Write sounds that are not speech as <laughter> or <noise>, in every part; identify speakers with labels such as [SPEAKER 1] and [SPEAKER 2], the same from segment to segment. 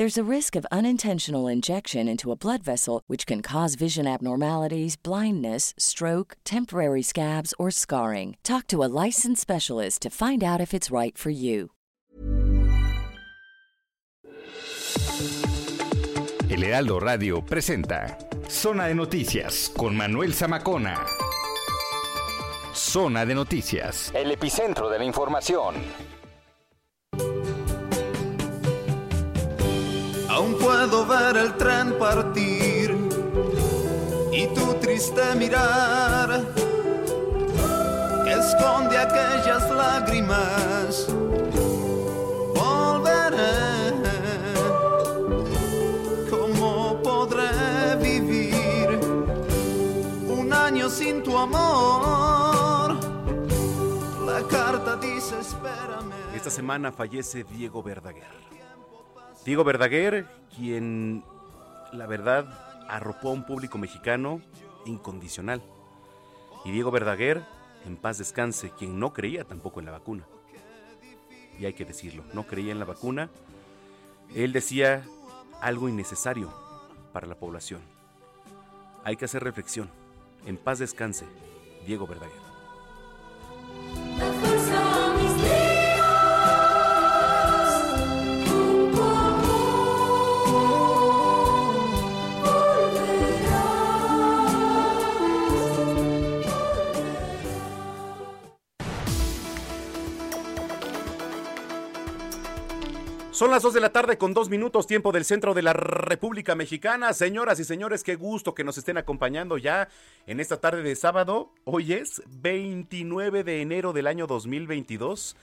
[SPEAKER 1] There's a risk of unintentional injection into a blood vessel, which can cause vision abnormalities, blindness, stroke, temporary scabs, or scarring. Talk to a licensed specialist to find out if it's right for you.
[SPEAKER 2] El Heraldo Radio presenta Zona de Noticias con Manuel Zamacona. Zona de Noticias, el epicentro de la información.
[SPEAKER 3] Aún puedo ver el tren partir y tu triste mirar que esconde aquellas lágrimas. Volveré, ¿cómo podré vivir un año sin tu amor? La carta dice espérame.
[SPEAKER 4] Esta semana fallece Diego Verdaguer. Diego Verdaguer, quien la verdad arropó a un público mexicano incondicional. Y Diego Verdaguer, en paz descanse, quien no creía tampoco en la vacuna. Y hay que decirlo, no creía en la vacuna. Él decía algo innecesario para la población. Hay que hacer reflexión. En paz descanse, Diego Verdaguer. Son las 2 de la tarde con dos minutos tiempo del centro de la República Mexicana. Señoras y señores, qué gusto que nos estén acompañando ya en esta tarde de sábado. Hoy es 29 de enero del año 2022.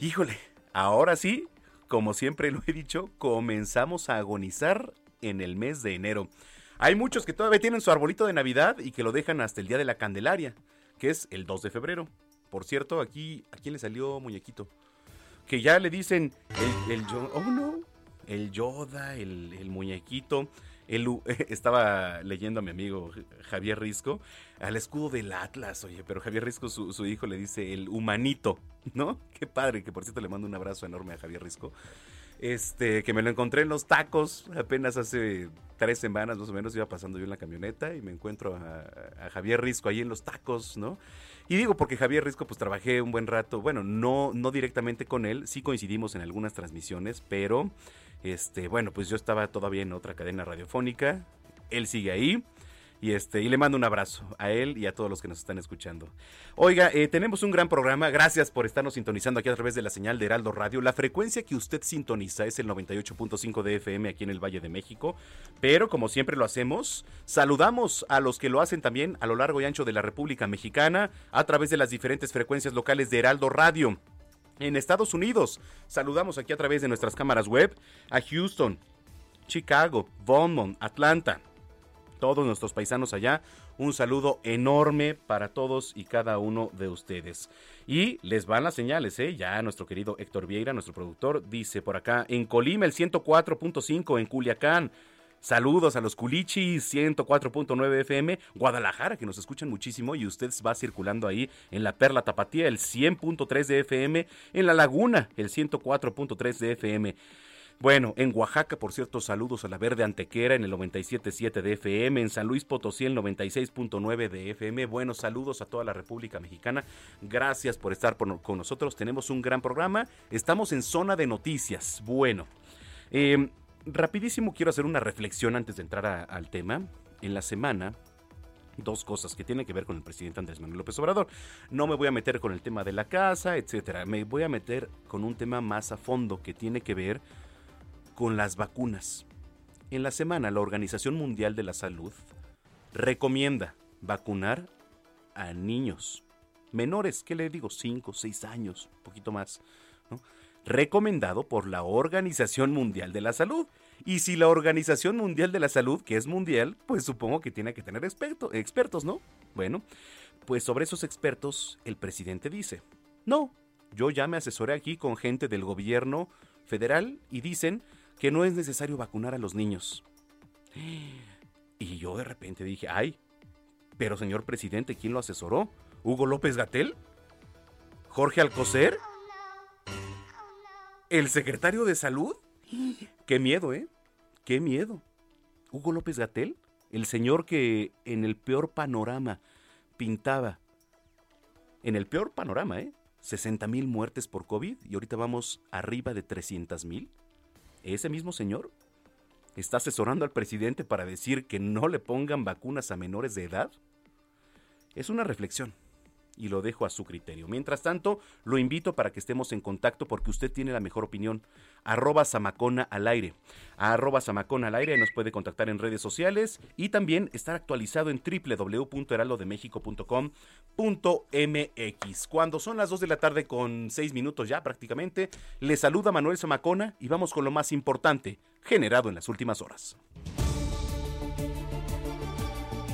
[SPEAKER 4] Híjole, ahora sí, como siempre lo he dicho, comenzamos a agonizar en el mes de enero. Hay muchos que todavía tienen su arbolito de Navidad y que lo dejan hasta el día de la Candelaria, que es el 2 de febrero. Por cierto, aquí, ¿a quién le salió muñequito? Que ya le dicen el, el oh no, el Yoda, el, el muñequito. Él <laughs> estaba leyendo a mi amigo Javier Risco al escudo del Atlas, oye, pero Javier Risco, su, su, hijo, le dice el humanito, ¿no? Qué padre, que por cierto le mando un abrazo enorme a Javier Risco. Este, que me lo encontré en los tacos apenas hace tres semanas más o menos, iba pasando yo en la camioneta y me encuentro a, Javier Risco ahí en los tacos, ¿no? Y digo porque Javier Risco, pues trabajé un buen rato, bueno, no, no directamente con él, sí coincidimos en algunas transmisiones, pero, este, bueno, pues yo estaba todavía en otra cadena radiofónica, él sigue ahí. Y, este, y le mando un abrazo a él y a todos los que nos están escuchando. Oiga, eh, tenemos un gran programa. Gracias por estarnos sintonizando aquí a través de la señal de Heraldo Radio. La frecuencia que usted sintoniza es el 98.5 de FM aquí en el Valle de México. Pero como siempre lo hacemos, saludamos a los que lo hacen también a lo largo y ancho de la República Mexicana a través de las diferentes frecuencias locales de Heraldo Radio. En Estados Unidos, saludamos aquí a través de nuestras cámaras web a Houston, Chicago, Beaumont, Atlanta, todos nuestros paisanos allá. Un saludo enorme para todos y cada uno de ustedes. Y les van las señales, ¿eh? Ya nuestro querido Héctor Vieira, nuestro productor, dice por acá, en Colima el 104.5, en Culiacán. Saludos a los Culichis 104.9 FM, Guadalajara, que nos escuchan muchísimo y usted va circulando ahí en la Perla Tapatía, el 100.3 de FM, en La Laguna, el 104.3 de FM. Bueno, en Oaxaca, por cierto, saludos a la Verde Antequera en el 97.7 de FM, en San Luis Potosí el 96.9 de FM. Buenos saludos a toda la República Mexicana. Gracias por estar con nosotros. Tenemos un gran programa. Estamos en zona de noticias. Bueno, eh, rapidísimo quiero hacer una reflexión antes de entrar a, al tema. En la semana dos cosas que tienen que ver con el presidente Andrés Manuel López Obrador. No me voy a meter con el tema de la casa, etcétera. Me voy a meter con un tema más a fondo que tiene que ver con las vacunas. En la semana, la Organización Mundial de la Salud recomienda vacunar a niños menores, ¿qué le digo? 5, 6 años, un poquito más. Recomendado por la Organización Mundial de la Salud. Y si la Organización Mundial de la Salud, que es mundial, pues supongo que tiene que tener expertos, ¿no? Bueno, pues sobre esos expertos el presidente dice, no, yo ya me asesoré aquí con gente del gobierno federal y dicen que no es necesario vacunar a los niños. Y yo de repente dije, ay, pero señor presidente, ¿quién lo asesoró? ¿Hugo López Gatel? ¿Jorge Alcocer? ¿El secretario de salud? Qué miedo, ¿eh? Qué miedo. Hugo López Gatel, el señor que en el peor panorama pintaba, en el peor panorama, ¿eh? 60 mil muertes por COVID y ahorita vamos arriba de 300 mil. Ese mismo señor está asesorando al presidente para decir que no le pongan vacunas a menores de edad. Es una reflexión y lo dejo a su criterio. Mientras tanto, lo invito para que estemos en contacto porque usted tiene la mejor opinión. Arroba Samacona al aire. arroba Samacona al aire nos puede contactar en redes sociales y también estar actualizado en www.heraldodemexico.com.mx. Cuando son las 2 de la tarde con 6 minutos ya prácticamente, le saluda Manuel Samacona y vamos con lo más importante generado en las últimas horas.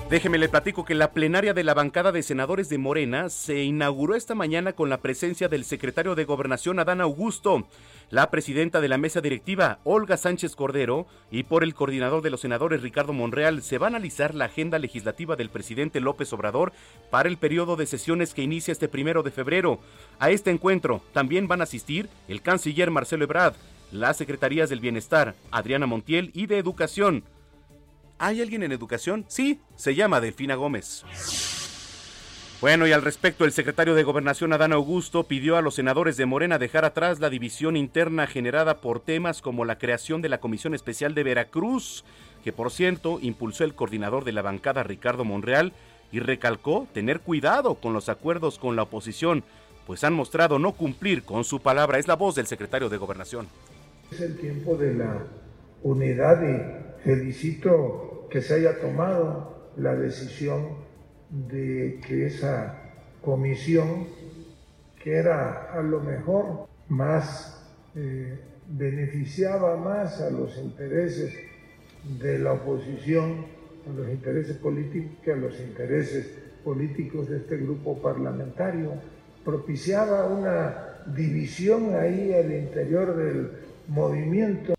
[SPEAKER 4] Déjeme le platico que la plenaria de la bancada de senadores de Morena se inauguró esta mañana con la presencia del secretario de Gobernación Adán Augusto, la presidenta de la mesa directiva Olga Sánchez Cordero y por el coordinador de los senadores Ricardo Monreal se va a analizar la agenda legislativa del presidente López Obrador para el periodo de sesiones que inicia este primero de febrero. A este encuentro también van a asistir el canciller Marcelo Ebrard, las secretarías del Bienestar Adriana Montiel y de Educación ¿Hay alguien en educación? Sí, se llama Delfina Gómez. Bueno, y al respecto, el secretario de Gobernación Adán Augusto pidió a los senadores de Morena dejar atrás la división interna generada por temas como la creación de la Comisión Especial de Veracruz, que por cierto impulsó el coordinador de la bancada Ricardo Monreal, y recalcó tener cuidado con los acuerdos con la oposición, pues han mostrado no cumplir con su palabra. Es la voz del secretario de Gobernación.
[SPEAKER 5] Es el tiempo de la unidad y Felicito que se haya tomado la decisión de que esa comisión, que era a lo mejor más, eh, beneficiaba más a los intereses de la oposición, a los intereses políticos que a los intereses políticos de este grupo parlamentario, propiciaba una división ahí al interior del movimiento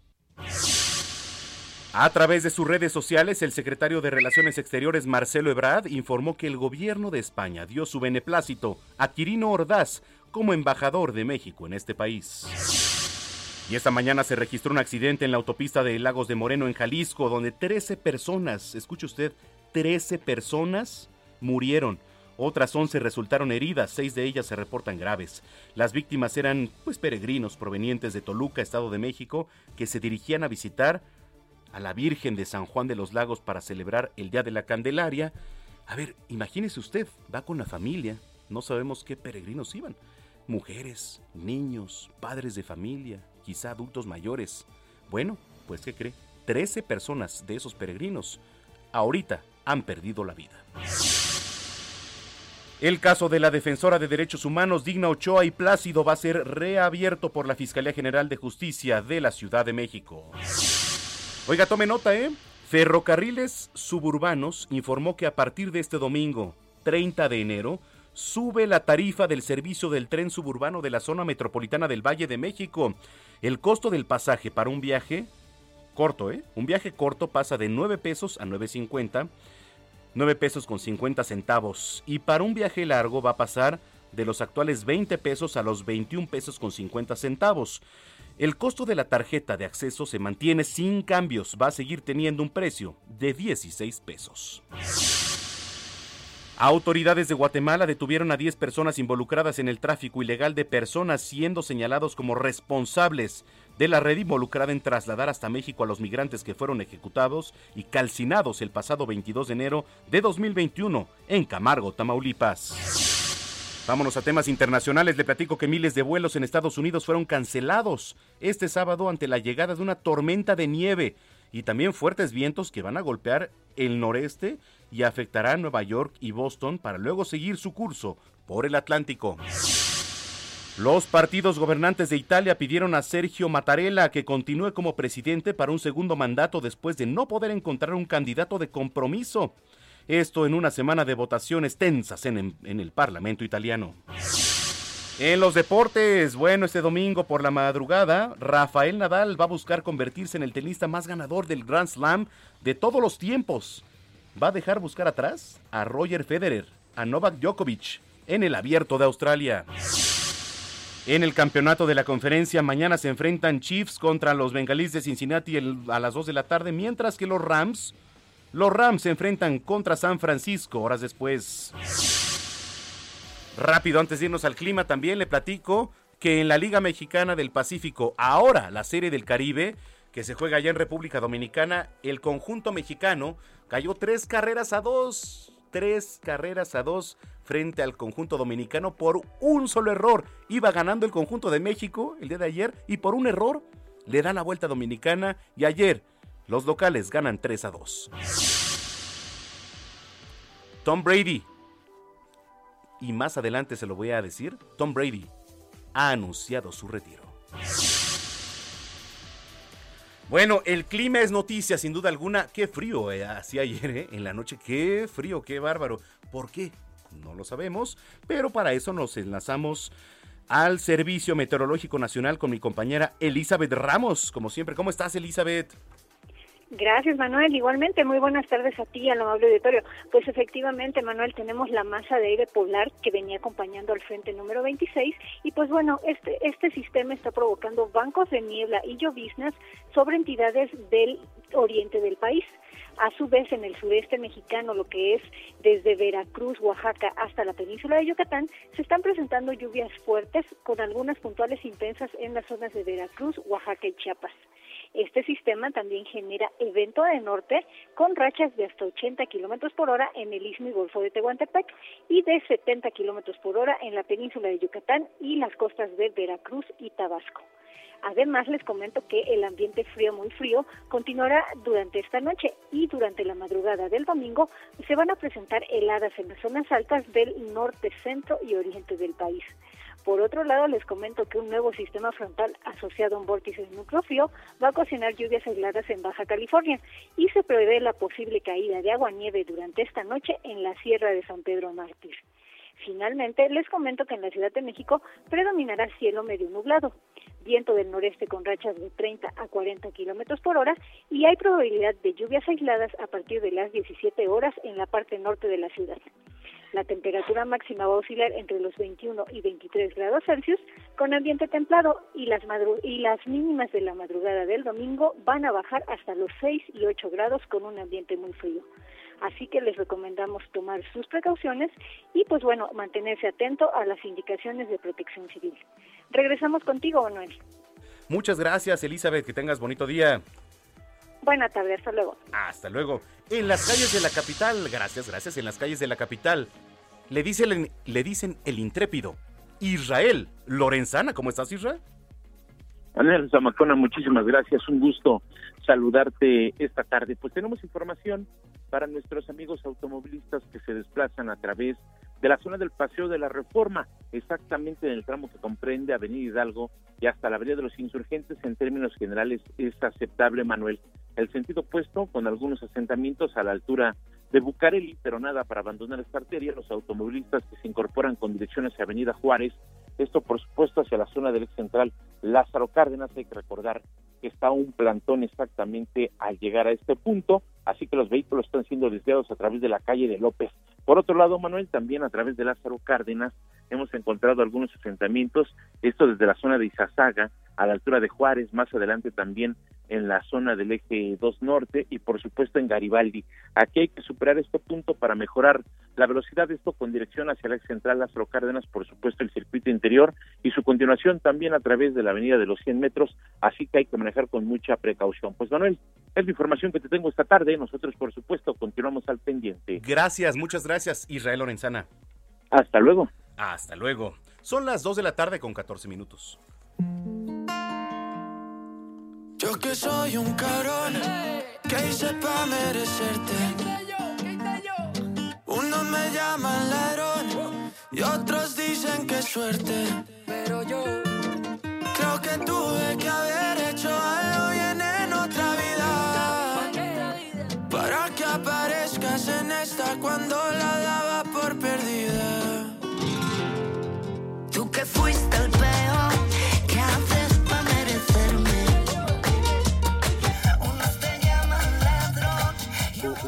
[SPEAKER 4] a través de sus redes sociales, el secretario de Relaciones Exteriores Marcelo Ebrard informó que el gobierno de España dio su beneplácito a Quirino Ordaz como embajador de México en este país. Y esta mañana se registró un accidente en la autopista de Lagos de Moreno en Jalisco, donde 13 personas, escuche usted, 13 personas murieron. Otras 11 resultaron heridas, seis de ellas se reportan graves. Las víctimas eran pues peregrinos provenientes de Toluca, Estado de México, que se dirigían a visitar a la Virgen de San Juan de los Lagos para celebrar el Día de la Candelaria. A ver, imagínese usted, va con la familia, no sabemos qué peregrinos iban. Mujeres, niños, padres de familia, quizá adultos mayores. Bueno, pues ¿qué cree? Trece personas de esos peregrinos ahorita han perdido la vida. El caso de la defensora de derechos humanos Digna Ochoa y Plácido va a ser reabierto por la Fiscalía General de Justicia de la Ciudad de México. Oiga, tome nota, ¿eh? Ferrocarriles Suburbanos informó que a partir de este domingo, 30 de enero, sube la tarifa del servicio del tren suburbano de la zona metropolitana del Valle de México. El costo del pasaje para un viaje corto, ¿eh? Un viaje corto pasa de 9 pesos a 9.50, 9 pesos con 50 centavos. Y para un viaje largo va a pasar de los actuales 20 pesos a los 21 pesos con 50 centavos. El costo de la tarjeta de acceso se mantiene sin cambios, va a seguir teniendo un precio de 16 pesos. Autoridades de Guatemala detuvieron a 10 personas involucradas en el tráfico ilegal de personas siendo señalados como responsables de la red involucrada en trasladar hasta México a los migrantes que fueron ejecutados y calcinados el pasado 22 de enero de 2021 en Camargo, Tamaulipas. Vámonos a temas internacionales. Le platico que miles de vuelos en Estados Unidos fueron cancelados este sábado ante la llegada de una tormenta de nieve y también fuertes vientos que van a golpear el noreste y afectará a Nueva York y Boston para luego seguir su curso por el Atlántico. Los partidos gobernantes de Italia pidieron a Sergio Mattarella que continúe como presidente para un segundo mandato después de no poder encontrar un candidato de compromiso. Esto en una semana de votaciones tensas en, el Parlamento italiano. En los deportes, bueno, este domingo por la madrugada, Rafael Nadal va a buscar convertirse en el tenista más ganador del Grand Slam de todos los tiempos. Va a dejar buscar atrás a Roger Federer, a Novak Djokovic en el Abierto de Australia. En el campeonato de la conferencia, mañana se enfrentan Chiefs contra los Bengalíes de Cincinnati a las 2 de la tarde, mientras que los Rams, los Rams se enfrentan contra San Francisco horas después. Rápido, antes de irnos al clima, también le platico que en la Liga Mexicana del Pacífico, ahora la Serie del Caribe, que se juega allá en República Dominicana, el conjunto mexicano cayó tres carreras a dos. Tres carreras a dos frente al conjunto dominicano por un solo error. Iba ganando el conjunto de México el día de ayer y por un error le da la vuelta dominicana y ayer los locales ganan 3 a 2. Tom Brady y más adelante se lo voy a decir, Tom Brady ha anunciado su retiro. Bueno, el clima es noticia, sin duda alguna. Qué frío eh, hacía ayer eh, en la noche. Qué frío, qué bárbaro. ¿Por qué? No lo sabemos, pero para eso nos enlazamos al Servicio Meteorológico Nacional con mi compañera Elizabeth Ramos. Como siempre, ¿cómo estás, Elizabeth?
[SPEAKER 6] Gracias, Manuel. Igualmente, muy buenas tardes a ti, al amable auditorio. Pues efectivamente, Manuel, tenemos la masa de aire polar que venía acompañando al frente número 26 y pues bueno, este, este sistema está provocando bancos de niebla y lloviznas sobre entidades del oriente del país. A su vez, en el sureste mexicano, lo que es desde Veracruz, Oaxaca hasta la península de Yucatán, se están presentando lluvias fuertes con algunas puntuales intensas en las zonas de Veracruz, Oaxaca y Chiapas. Este sistema también genera evento de norte con rachas de hasta 80 kilómetros por hora en el Istmo y Golfo de Tehuantepec y de 70 kilómetros por hora en la península de Yucatán y las costas de Veracruz y Tabasco. Además, les comento que el ambiente frío, muy frío, continuará durante esta noche y durante la madrugada del domingo se van a presentar heladas en las zonas altas del norte, centro y oriente del país. Por otro lado, les comento que un nuevo sistema frontal asociado a un vórtice de núcleo va a ocasionar lluvias aisladas en Baja California y se prevé la posible caída de agua-nieve durante esta noche en la Sierra de San Pedro Mártir. Finalmente, les comento que en la Ciudad de México predominará cielo medio nublado, viento del noreste con rachas de 30 a 40 kilómetros por hora y hay probabilidad de lluvias aisladas a partir de las 17 horas en la parte norte de la ciudad. La temperatura máxima va a oscilar entre los 21 y 23 grados Celsius con ambiente templado y las, y las mínimas de la madrugada del domingo van a bajar hasta los 6 y 8 grados con un ambiente muy frío. Así que les recomendamos tomar sus precauciones y pues bueno, mantenerse atento a las indicaciones de protección civil. Regresamos contigo, Manuel.
[SPEAKER 4] Muchas gracias, Elizabeth. Que tengas bonito día.
[SPEAKER 6] Buena tarde, hasta luego.
[SPEAKER 4] Hasta luego. En las calles de la capital, gracias, gracias, en las calles de la capital, le dicen, le dicen el intrépido. Israel Lorenzana, ¿cómo estás, Israel?
[SPEAKER 7] Manuel Zamacona, muchísimas gracias. Un gusto saludarte esta tarde. Pues tenemos información para nuestros amigos automovilistas que se desplazan a través de la zona del Paseo de la Reforma, exactamente en el tramo que comprende Avenida Hidalgo y hasta la Avenida de los Insurgentes, en términos generales es aceptable, Manuel. El sentido opuesto, con algunos asentamientos a la altura de Bucareli, pero nada para abandonar esta arteria, los automovilistas que se incorporan con dirección hacia Avenida Juárez, esto por supuesto hacia la zona del ex central Lázaro Cárdenas, hay que recordar que está un plantón exactamente al llegar a este punto, así que los vehículos están siendo desviados a través de la calle de López. Por otro lado, Manuel, también a través de Lázaro Cárdenas hemos encontrado algunos asentamientos, esto desde la zona de Izazaga a la altura de Juárez, más adelante también en la zona del eje 2 norte y por supuesto en Garibaldi. Aquí hay que superar este punto para mejorar la velocidad de esto con dirección hacia la eje central Lázaro Cárdenas, por supuesto el circuito interior y su continuación también a través de la avenida de los 100 metros, así que hay que manejar con mucha precaución. Pues Manuel, es la información que te tengo esta tarde, nosotros por supuesto continuamos al pendiente.
[SPEAKER 4] Gracias, muchas gracias Israel Lorenzana.
[SPEAKER 7] Hasta luego.
[SPEAKER 4] Hasta luego. Son las 2 de la tarde con 14 minutos.
[SPEAKER 3] Yo que soy un cabrón que hice pa' merecerte. Unos me llaman ladrón y otros dicen que suerte. Pero yo creo que tuve que haber hecho algo bien en otra vida. Para que aparezcas en esta cuando la daba por perdida. Tú que fuiste el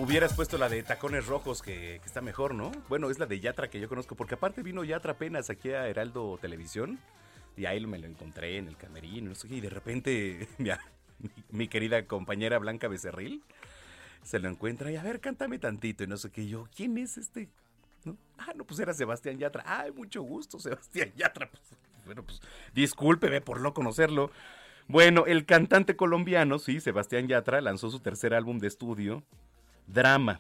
[SPEAKER 4] Hubieras puesto la de tacones rojos que, está mejor, ¿no? Bueno, es la de Yatra que yo conozco, porque aparte vino Yatra apenas aquí a Heraldo Televisión y ahí me lo encontré en el camerino, y de repente <laughs> mi, querida compañera Blanca Becerril se lo encuentra y a ver, cántame tantito y no sé qué, yo, ¿quién es este? Ah, no, pues era Sebastián Yatra. Ay, mucho gusto, Sebastián Yatra. <laughs> Pues, bueno, pues discúlpeme por no conocerlo. Bueno, el cantante colombiano, sí, Sebastián Yatra, lanzó su tercer álbum de estudio, Drama,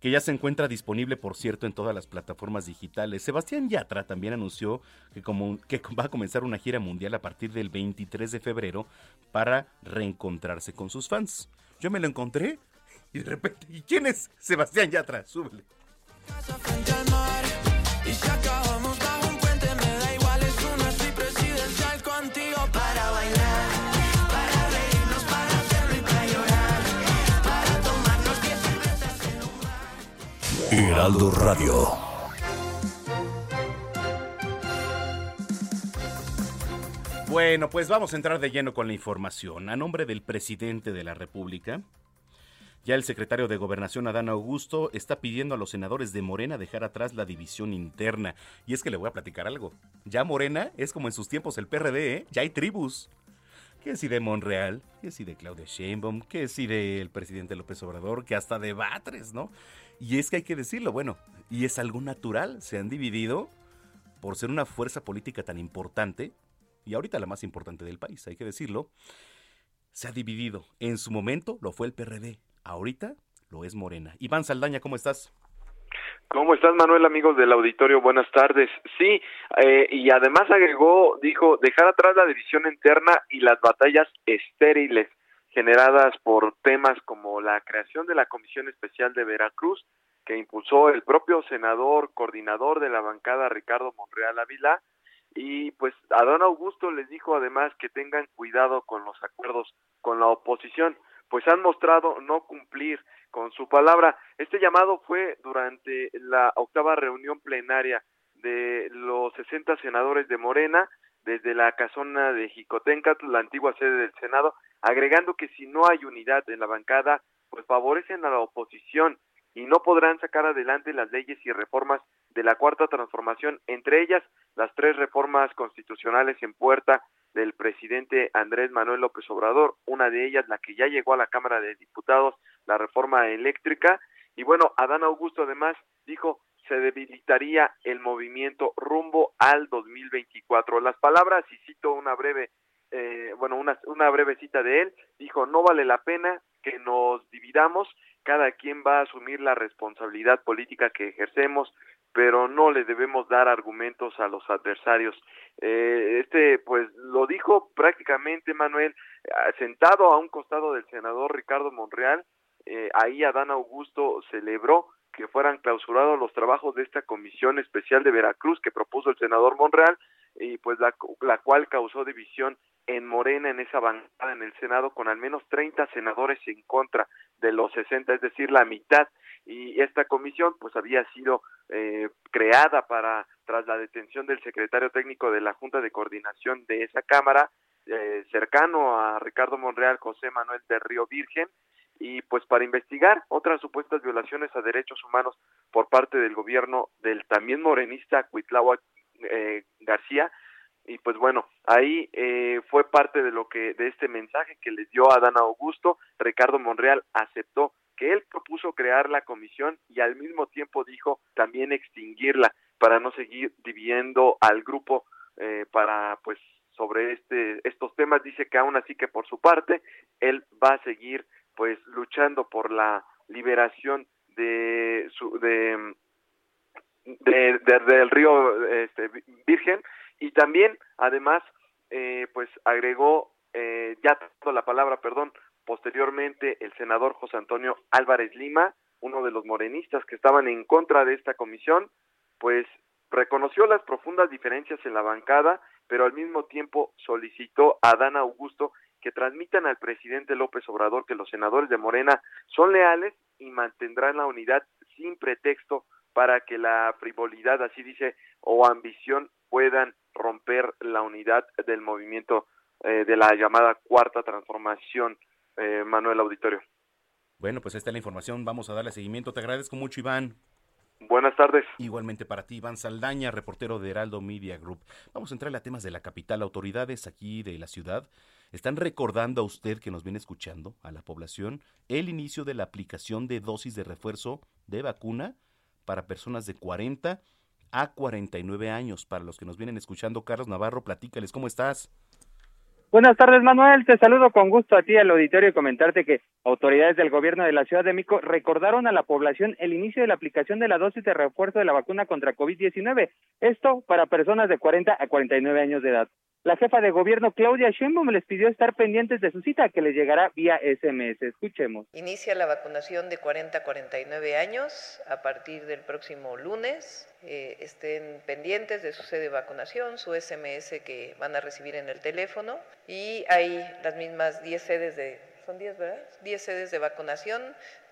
[SPEAKER 4] que ya se encuentra disponible, por cierto, en todas las plataformas digitales. Sebastián Yatra también anunció que, va a comenzar una gira mundial a partir del 23 de febrero para reencontrarse con sus fans. Yo me lo encontré y de repente, ¿y quién es Sebastián Yatra? Súbele.
[SPEAKER 8] Heraldo Radio.
[SPEAKER 4] Bueno, pues vamos a entrar de lleno con la información. A nombre del presidente de la República, ya el secretario de Gobernación, Adán Augusto, está pidiendo a los senadores de Morena dejar atrás la división interna. Y es que le voy a platicar algo. Ya Morena es como en sus tiempos el PRD, ¿eh? Ya hay tribus. Que si de Monreal, que si de Claudia Sheinbaum, que si del presidente López Obrador, que hasta de Batres, ¿no? Y es que hay que decirlo, bueno, y es algo natural, se han dividido por ser una fuerza política tan importante, y ahorita la más importante del país, hay que decirlo, se ha dividido. En su momento lo fue el PRD, ahorita lo es Morena. Iván Saldaña, ¿cómo estás?
[SPEAKER 9] ¿Cómo estás, Manuel, amigos del auditorio? Buenas tardes. Sí, eh, y además agregó, dijo, dejar atrás la división interna y las batallas estériles generadas por temas como la creación de la Comisión Especial de Veracruz, que impulsó el propio senador coordinador de la bancada, Ricardo Monreal Ávila, y pues Adán Augusto les dijo además que tengan cuidado con los acuerdos con la oposición, pues han mostrado no cumplir con su palabra. Este llamado fue durante la octava reunión plenaria de los 60 senadores de Morena desde la casona de Jicotencatl, la antigua sede del Senado, agregando que si no hay unidad en la bancada, pues favorecen a la oposición y no podrán sacar adelante las leyes y reformas de la cuarta transformación, entre ellas las tres reformas constitucionales en puerta del presidente Andrés Manuel López Obrador, una de ellas la que ya llegó a la Cámara de Diputados, la reforma eléctrica, y bueno, Adán Augusto además dijo se debilitaría el movimiento rumbo al 2024. Las palabras, y cito una breve, eh, bueno, una, breve cita de él, dijo, no vale la pena que nos dividamos, cada quien va a asumir la responsabilidad política que ejercemos, pero no le debemos dar argumentos a los adversarios. Eh, este, pues, lo dijo prácticamente Manuel, eh, sentado a un costado del senador Ricardo Monreal, eh, ahí Adán Augusto celebró que fueran clausurados los trabajos de esta comisión especial de Veracruz que propuso el senador Monreal y pues la, la cual causó división en Morena en esa bancada en el Senado con al menos 30 senadores en contra de los 60, es decir, la mitad. Y esta comisión pues había sido eh, creada para tras la detención del secretario técnico de la Junta de Coordinación de esa Cámara, eh, cercano a Ricardo Monreal, José Manuel de Río Virgen, y pues para investigar otras supuestas violaciones a derechos humanos por parte del gobierno del también morenista Cuitláhuac eh, García, y pues bueno, ahí eh, fue parte de lo que de este mensaje que les dio Adán Augusto, Ricardo Monreal aceptó que él propuso crear la comisión y al mismo tiempo dijo también extinguirla para no seguir dividiendo al grupo eh, para pues sobre este estos temas. Dice que aún así que por su parte él va a seguir pues luchando por la liberación de su de, de, del río este, Virgen. Y también además eh, pues agregó eh, ya la palabra perdón posteriormente el senador José Antonio Álvarez Lima uno de los morenistas que estaban en contra de esta comisión pues reconoció las profundas diferencias en la bancada pero al mismo tiempo solicitó a Dan Augusto que transmitan al presidente López Obrador que los senadores de Morena son leales y mantendrán la unidad sin pretexto para que la frivolidad, así dice, o ambición puedan romper la unidad del movimiento eh, de la llamada cuarta transformación, eh, Manuel Auditorio.
[SPEAKER 4] Bueno, pues esta es la información, vamos a darle seguimiento. Te agradezco mucho, Iván.
[SPEAKER 9] Buenas tardes.
[SPEAKER 4] Igualmente para ti, Iván Saldaña, reportero de Heraldo Media Group. Vamos a entrar a temas de la capital. Autoridades aquí de la ciudad están recordando a usted que nos viene escuchando, a la población, el inicio de la aplicación de dosis de refuerzo de vacuna para personas de 40 a 49 años. Para los que nos vienen escuchando, Carlos Navarro, platícales, ¿cómo estás?
[SPEAKER 8] Buenas tardes, Manuel. Te saludo con gusto a ti al auditorio y comentarte que autoridades del gobierno de la Ciudad de México recordaron a la población el inicio de la aplicación de la dosis de refuerzo de la vacuna contra COVID-19. Esto para personas de 40 a 49 años de edad. La jefa de gobierno Claudia Sheinbaum les pidió estar pendientes de su cita que les llegará vía SMS. Escuchemos.
[SPEAKER 10] Inicia la vacunación de 40 a 49 años a partir del próximo lunes. Eh, estén pendientes de su sede de vacunación, su SMS que van a recibir en el teléfono y hay las mismas 10 sedes de son 10, ¿verdad? 10 sedes de vacunación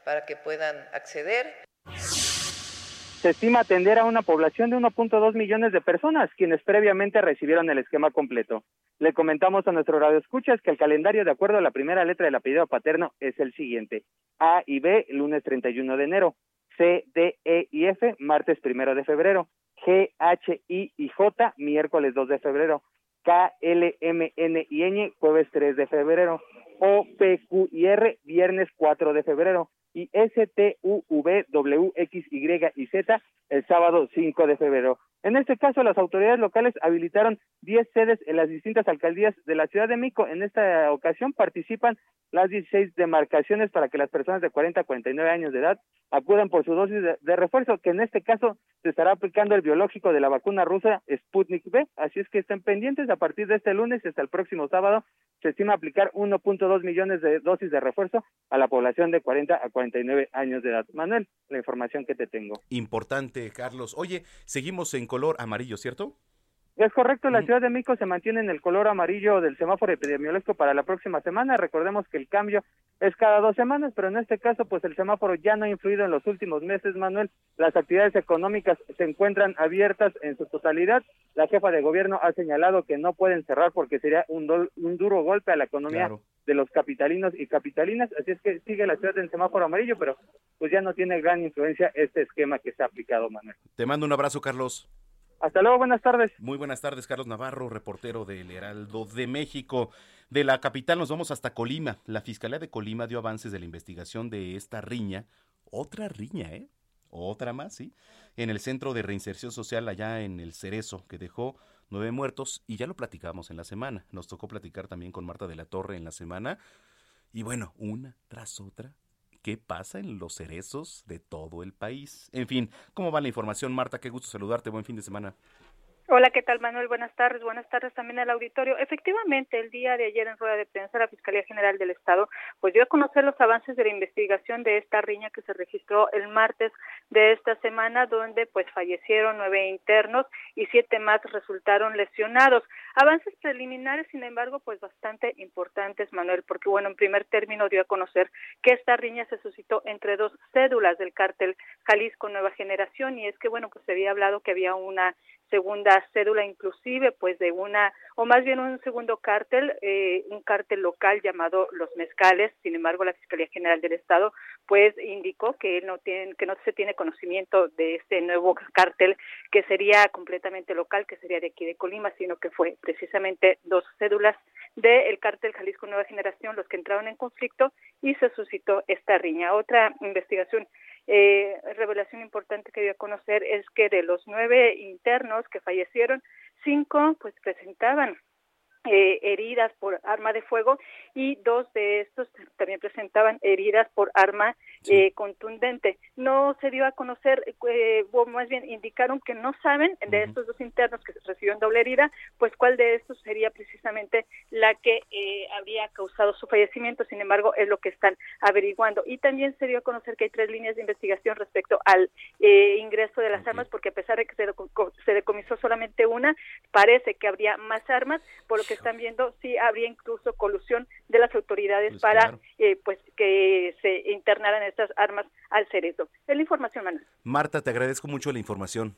[SPEAKER 10] para que puedan acceder
[SPEAKER 8] se estima atender a una población de 1.2 millones de personas, quienes previamente recibieron el esquema completo. Le comentamos a nuestro radio escuchas que el calendario, de acuerdo a la primera letra del apellido paterno, es el siguiente. A y B, lunes 31 de enero. C, D, E y F, martes primero de febrero. G, H, I y J, miércoles 2 de febrero. K, L, M, N y Ñ, jueves 3 de febrero. O, P, Q y R, viernes 4 de febrero y STUV, Y y Z el sábado 5 de febrero. En este caso, las autoridades locales habilitaron 10 sedes en las distintas alcaldías de la Ciudad de Mico. En esta ocasión participan las 16 demarcaciones para que las personas de 40 a 49 años de edad acudan por su dosis de, refuerzo, que en este caso se estará aplicando el biológico de la vacuna rusa Sputnik V. Así es que estén pendientes. A partir de este lunes hasta el próximo sábado se estima aplicar 1.2 millones de dosis de refuerzo a la población de 40 a 49 años de edad. Manuel, la información que te tengo.
[SPEAKER 4] Importante, Carlos. Oye, seguimos en color amarillo, ¿cierto?
[SPEAKER 8] Es correcto, la Ciudad de México se mantiene en el color amarillo del semáforo epidemiológico para la próxima semana. Recordemos que el cambio es cada dos semanas, pero en este caso, pues el semáforo ya no ha influido en los últimos meses, Manuel. Las actividades económicas se encuentran abiertas en su totalidad. La jefa de gobierno ha señalado que no pueden cerrar porque sería un, un duro golpe a la economía de los capitalinos y capitalinas. Así es que sigue la ciudad en semáforo amarillo, pero pues ya no tiene gran influencia este esquema que se ha aplicado, Manuel.
[SPEAKER 4] Te mando un abrazo, Carlos.
[SPEAKER 8] Hasta luego, buenas tardes.
[SPEAKER 4] Muy buenas tardes, Carlos Navarro, reportero del Heraldo de México. De la capital nos vamos hasta Colima. La Fiscalía de Colima dio avances de la investigación de esta riña. Otra riña, ¿eh? Otra más, sí. En el Centro de Reinserción Social allá en el Cerezo, que dejó nueve muertos y ya lo platicamos en la semana. Nos tocó platicar también con Marta de la Torre en la semana. Y bueno, una tras otra, qué pasa en los cerezos de todo el país. En fin, ¿cómo va la información, Marta? Qué gusto saludarte. Buen fin de semana.
[SPEAKER 6] Hola, ¿qué tal Manuel? Buenas tardes. Buenas tardes también al auditorio. Efectivamente, el día de ayer en rueda de prensa la Fiscalía General del Estado pues dio a conocer los avances de la investigación de esta riña que se registró el martes de esta semana donde pues fallecieron nueve internos y siete más resultaron lesionados. Avances preliminares, sin embargo, pues bastante importantes, Manuel, porque bueno, en primer término dio a conocer que esta riña se suscitó entre dos cédulas del cártel Jalisco Nueva Generación y es que bueno, pues se había hablado que había una
[SPEAKER 11] segunda cédula inclusive pues de una o más bien un segundo cártel eh, un cártel local llamado los mezcales. Sin embargo la fiscalía general del estado pues indicó que no tienen que no se tiene conocimiento de este nuevo cártel que sería completamente local que sería de aquí de Colima sino que fue precisamente dos cédulas del cártel Jalisco Nueva Generación los que entraron en conflicto y se suscitó esta riña. Otra investigación eh, revelación importante que dio a conocer es que de los nueve internos que fallecieron, cinco pues presentaban eh, heridas por arma de fuego y dos de estos también presentaban heridas por arma eh, contundente. No se dio a conocer, eh, o más bien indicaron que no saben de estos dos internos que recibieron doble herida, pues cuál de estos sería precisamente la que eh, habría causado su fallecimiento. Sin embargo, es lo que están averiguando. Y también se dio a conocer que hay tres líneas de investigación respecto al ingreso de las armas, porque a pesar de que se, se decomisó solamente una, parece que habría más armas, por lo que están viendo si habría incluso colusión de las autoridades pues para pues que se internaran estas armas al cerebro. Es la información, Manuel.
[SPEAKER 4] Marta, te agradezco mucho la información.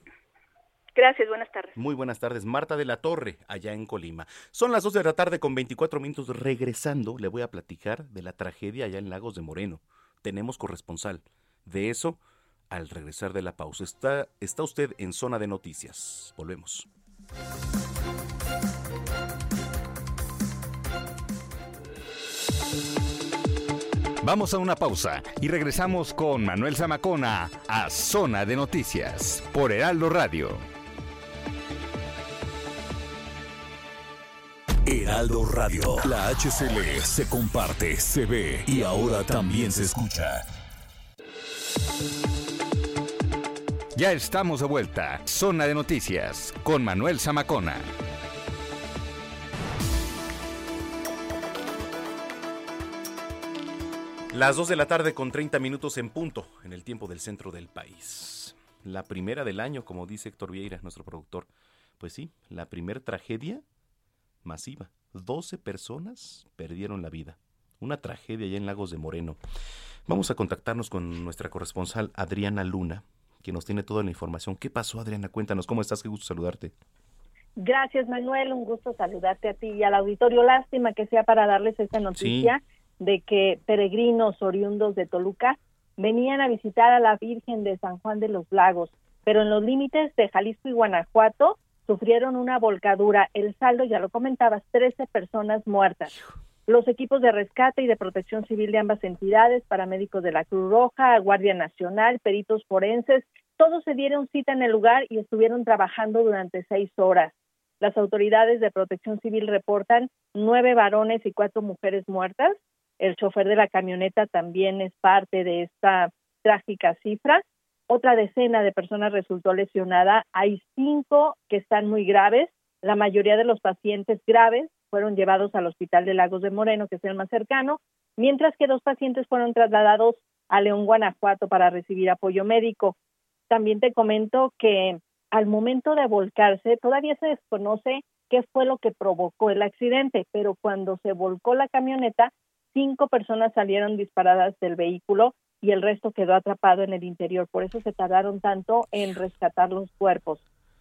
[SPEAKER 11] Gracias, buenas tardes.
[SPEAKER 4] Muy buenas tardes. Marta de la Torre, allá en Colima. Son las 2 de la tarde con 24 minutos. Regresando, le voy a platicar de la tragedia allá en Lagos de Moreno. Tenemos corresponsal. De eso, al regresar de la pausa. Está, está usted en zona de noticias. Volvemos.
[SPEAKER 2] Vamos a una pausa y regresamos con Manuel Zamacona a Zona de Noticias por Heraldo Radio.
[SPEAKER 12] Heraldo Radio, la HCL se comparte, se ve y ahora también se escucha.
[SPEAKER 2] Ya estamos de vuelta. Zona de Noticias con Manuel Zamacona.
[SPEAKER 4] Las 2 de la tarde con 30 minutos en punto, en el tiempo del centro del país. La primera del año, como dice Héctor Vieira, nuestro productor. Pues sí, la primera tragedia masiva. 12 personas perdieron la vida. Una tragedia allá en Lagos de Moreno. Vamos a contactarnos con nuestra corresponsal Adriana Luna, que nos tiene toda la información. ¿Qué pasó, Adriana? Cuéntanos, ¿cómo estás? Qué gusto saludarte.
[SPEAKER 13] Gracias, Manuel. Un gusto saludarte a ti y al auditorio. Lástima que sea para darles esta noticia de que peregrinos oriundos de Toluca venían a visitar a la Virgen de San Juan de los Lagos, pero en los límites de Jalisco y Guanajuato sufrieron una volcadura. El saldo, ya lo comentabas, 13 personas muertas. Los equipos de rescate y de protección civil de ambas entidades, paramédicos de la Cruz Roja, Guardia Nacional, peritos forenses, todos se dieron cita en el lugar y estuvieron trabajando durante seis horas. Las autoridades de protección civil reportan nueve varones y cuatro mujeres muertas, el chofer de la camioneta también es parte de esta trágica cifra. Otra decena de personas resultó lesionada. Hay cinco que están muy graves. La mayoría de los pacientes graves fueron llevados al Hospital de Lagos de Moreno, que es el más cercano, mientras que dos pacientes fueron trasladados a León, Guanajuato, para recibir apoyo médico. También te comento que al momento de volcarse todavía se desconoce qué fue lo que provocó el accidente, pero cuando se volcó la camioneta cinco personas salieron disparadas del vehículo y el resto quedó atrapado en el interior. Por eso se tardaron tanto en rescatar los cuerpos.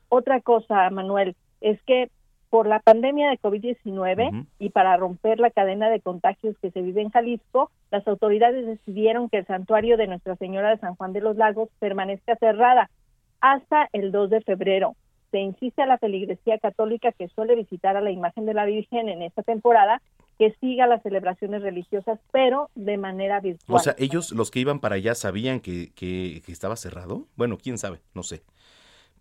[SPEAKER 13] Otra cosa, Manuel, es que por la pandemia de COVID-19 y para romper la cadena de contagios que se vive en Jalisco, las autoridades decidieron que el santuario de Nuestra Señora de San Juan de los Lagos permanezca cerrada hasta el 2 de febrero. Se insiste a la feligresía católica que suele visitar a la imagen de la Virgen en esta temporada que siga las celebraciones religiosas, pero de manera virtual.
[SPEAKER 4] O sea, ellos, los que iban para allá, sabían que, que, estaba cerrado. Bueno, quién sabe, no sé.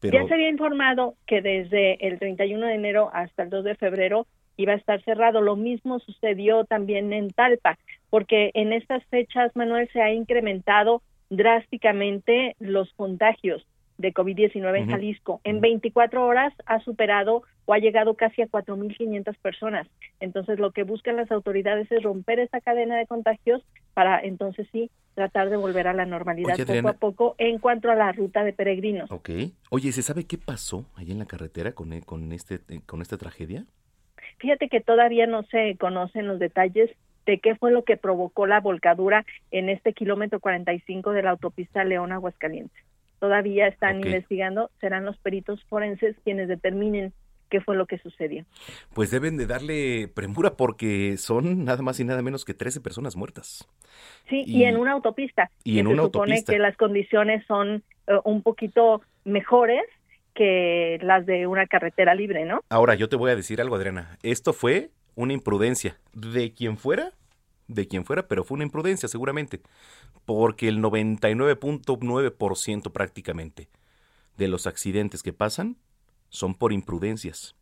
[SPEAKER 13] Pero... Ya se había informado que desde el 31 de enero hasta el 2 de febrero iba a estar cerrado. Lo mismo sucedió también en Talpa, porque en estas fechas, Manuel, se ha incrementado drásticamente los contagios de COVID-19 en Jalisco. En 24 horas ha superado o ha llegado casi a 4.500 personas. Entonces, lo que buscan las autoridades es romper esa cadena de contagios para entonces sí tratar de volver a la normalidad poco a poco en cuanto a la ruta de peregrinos.
[SPEAKER 4] Ok. Oye, ¿se sabe qué pasó ahí en la carretera con, e, con, este, con esta tragedia?
[SPEAKER 13] Fíjate que todavía no se conocen los detalles de qué fue lo que provocó la volcadura en este kilómetro 45 de la autopista León Aguascalientes. Todavía están investigando, serán los peritos forenses quienes determinen qué fue lo que sucedió.
[SPEAKER 4] Pues deben de darle premura porque son nada más y nada menos que 13 personas muertas.
[SPEAKER 13] Sí, y, en una autopista.
[SPEAKER 4] Y en se supone
[SPEAKER 13] que las condiciones son eh, un poquito mejores que las de una carretera libre, ¿no?
[SPEAKER 4] Ahora, yo te voy a decir algo, Adriana. Esto fue una imprudencia de quien fuera, de quien fuera, pero fue una imprudencia seguramente, porque el 99.9% prácticamente de los accidentes que pasan son por imprudencias.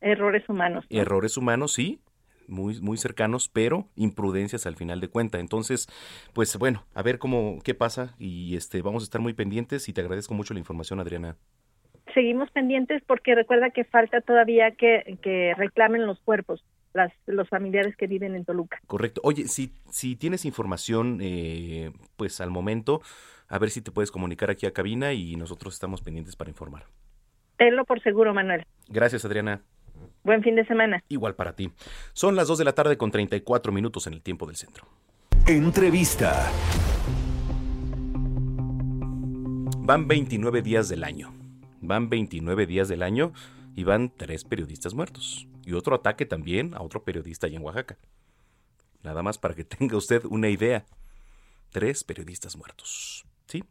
[SPEAKER 13] Errores humanos.
[SPEAKER 4] Errores humanos, sí, muy, muy cercanos, pero imprudencias al final de cuenta. Entonces, pues bueno, a ver cómo, qué pasa y este, vamos a estar muy pendientes y te agradezco mucho la información, Adriana.
[SPEAKER 13] Seguimos pendientes porque recuerda que falta todavía que, que reclamen los cuerpos. Las, los familiares que viven en Toluca.
[SPEAKER 4] Correcto. Oye, si, si tienes información, eh, pues al momento, a ver si te puedes comunicar aquí a cabina y nosotros estamos pendientes para informar.
[SPEAKER 13] Tenlo por seguro, Manuel.
[SPEAKER 4] Gracias, Adriana.
[SPEAKER 13] Buen fin de semana.
[SPEAKER 4] Igual para ti. Son las 2 de la tarde con 34 minutos en el tiempo del centro.
[SPEAKER 12] Entrevista.
[SPEAKER 4] Van 29 días del año. Van 29 días del año y van tres periodistas muertos. Y otro ataque también a otro periodista allá en Oaxaca. Nada más para que <laughs> tenga usted una idea. Tres periodistas muertos. ¿Sí?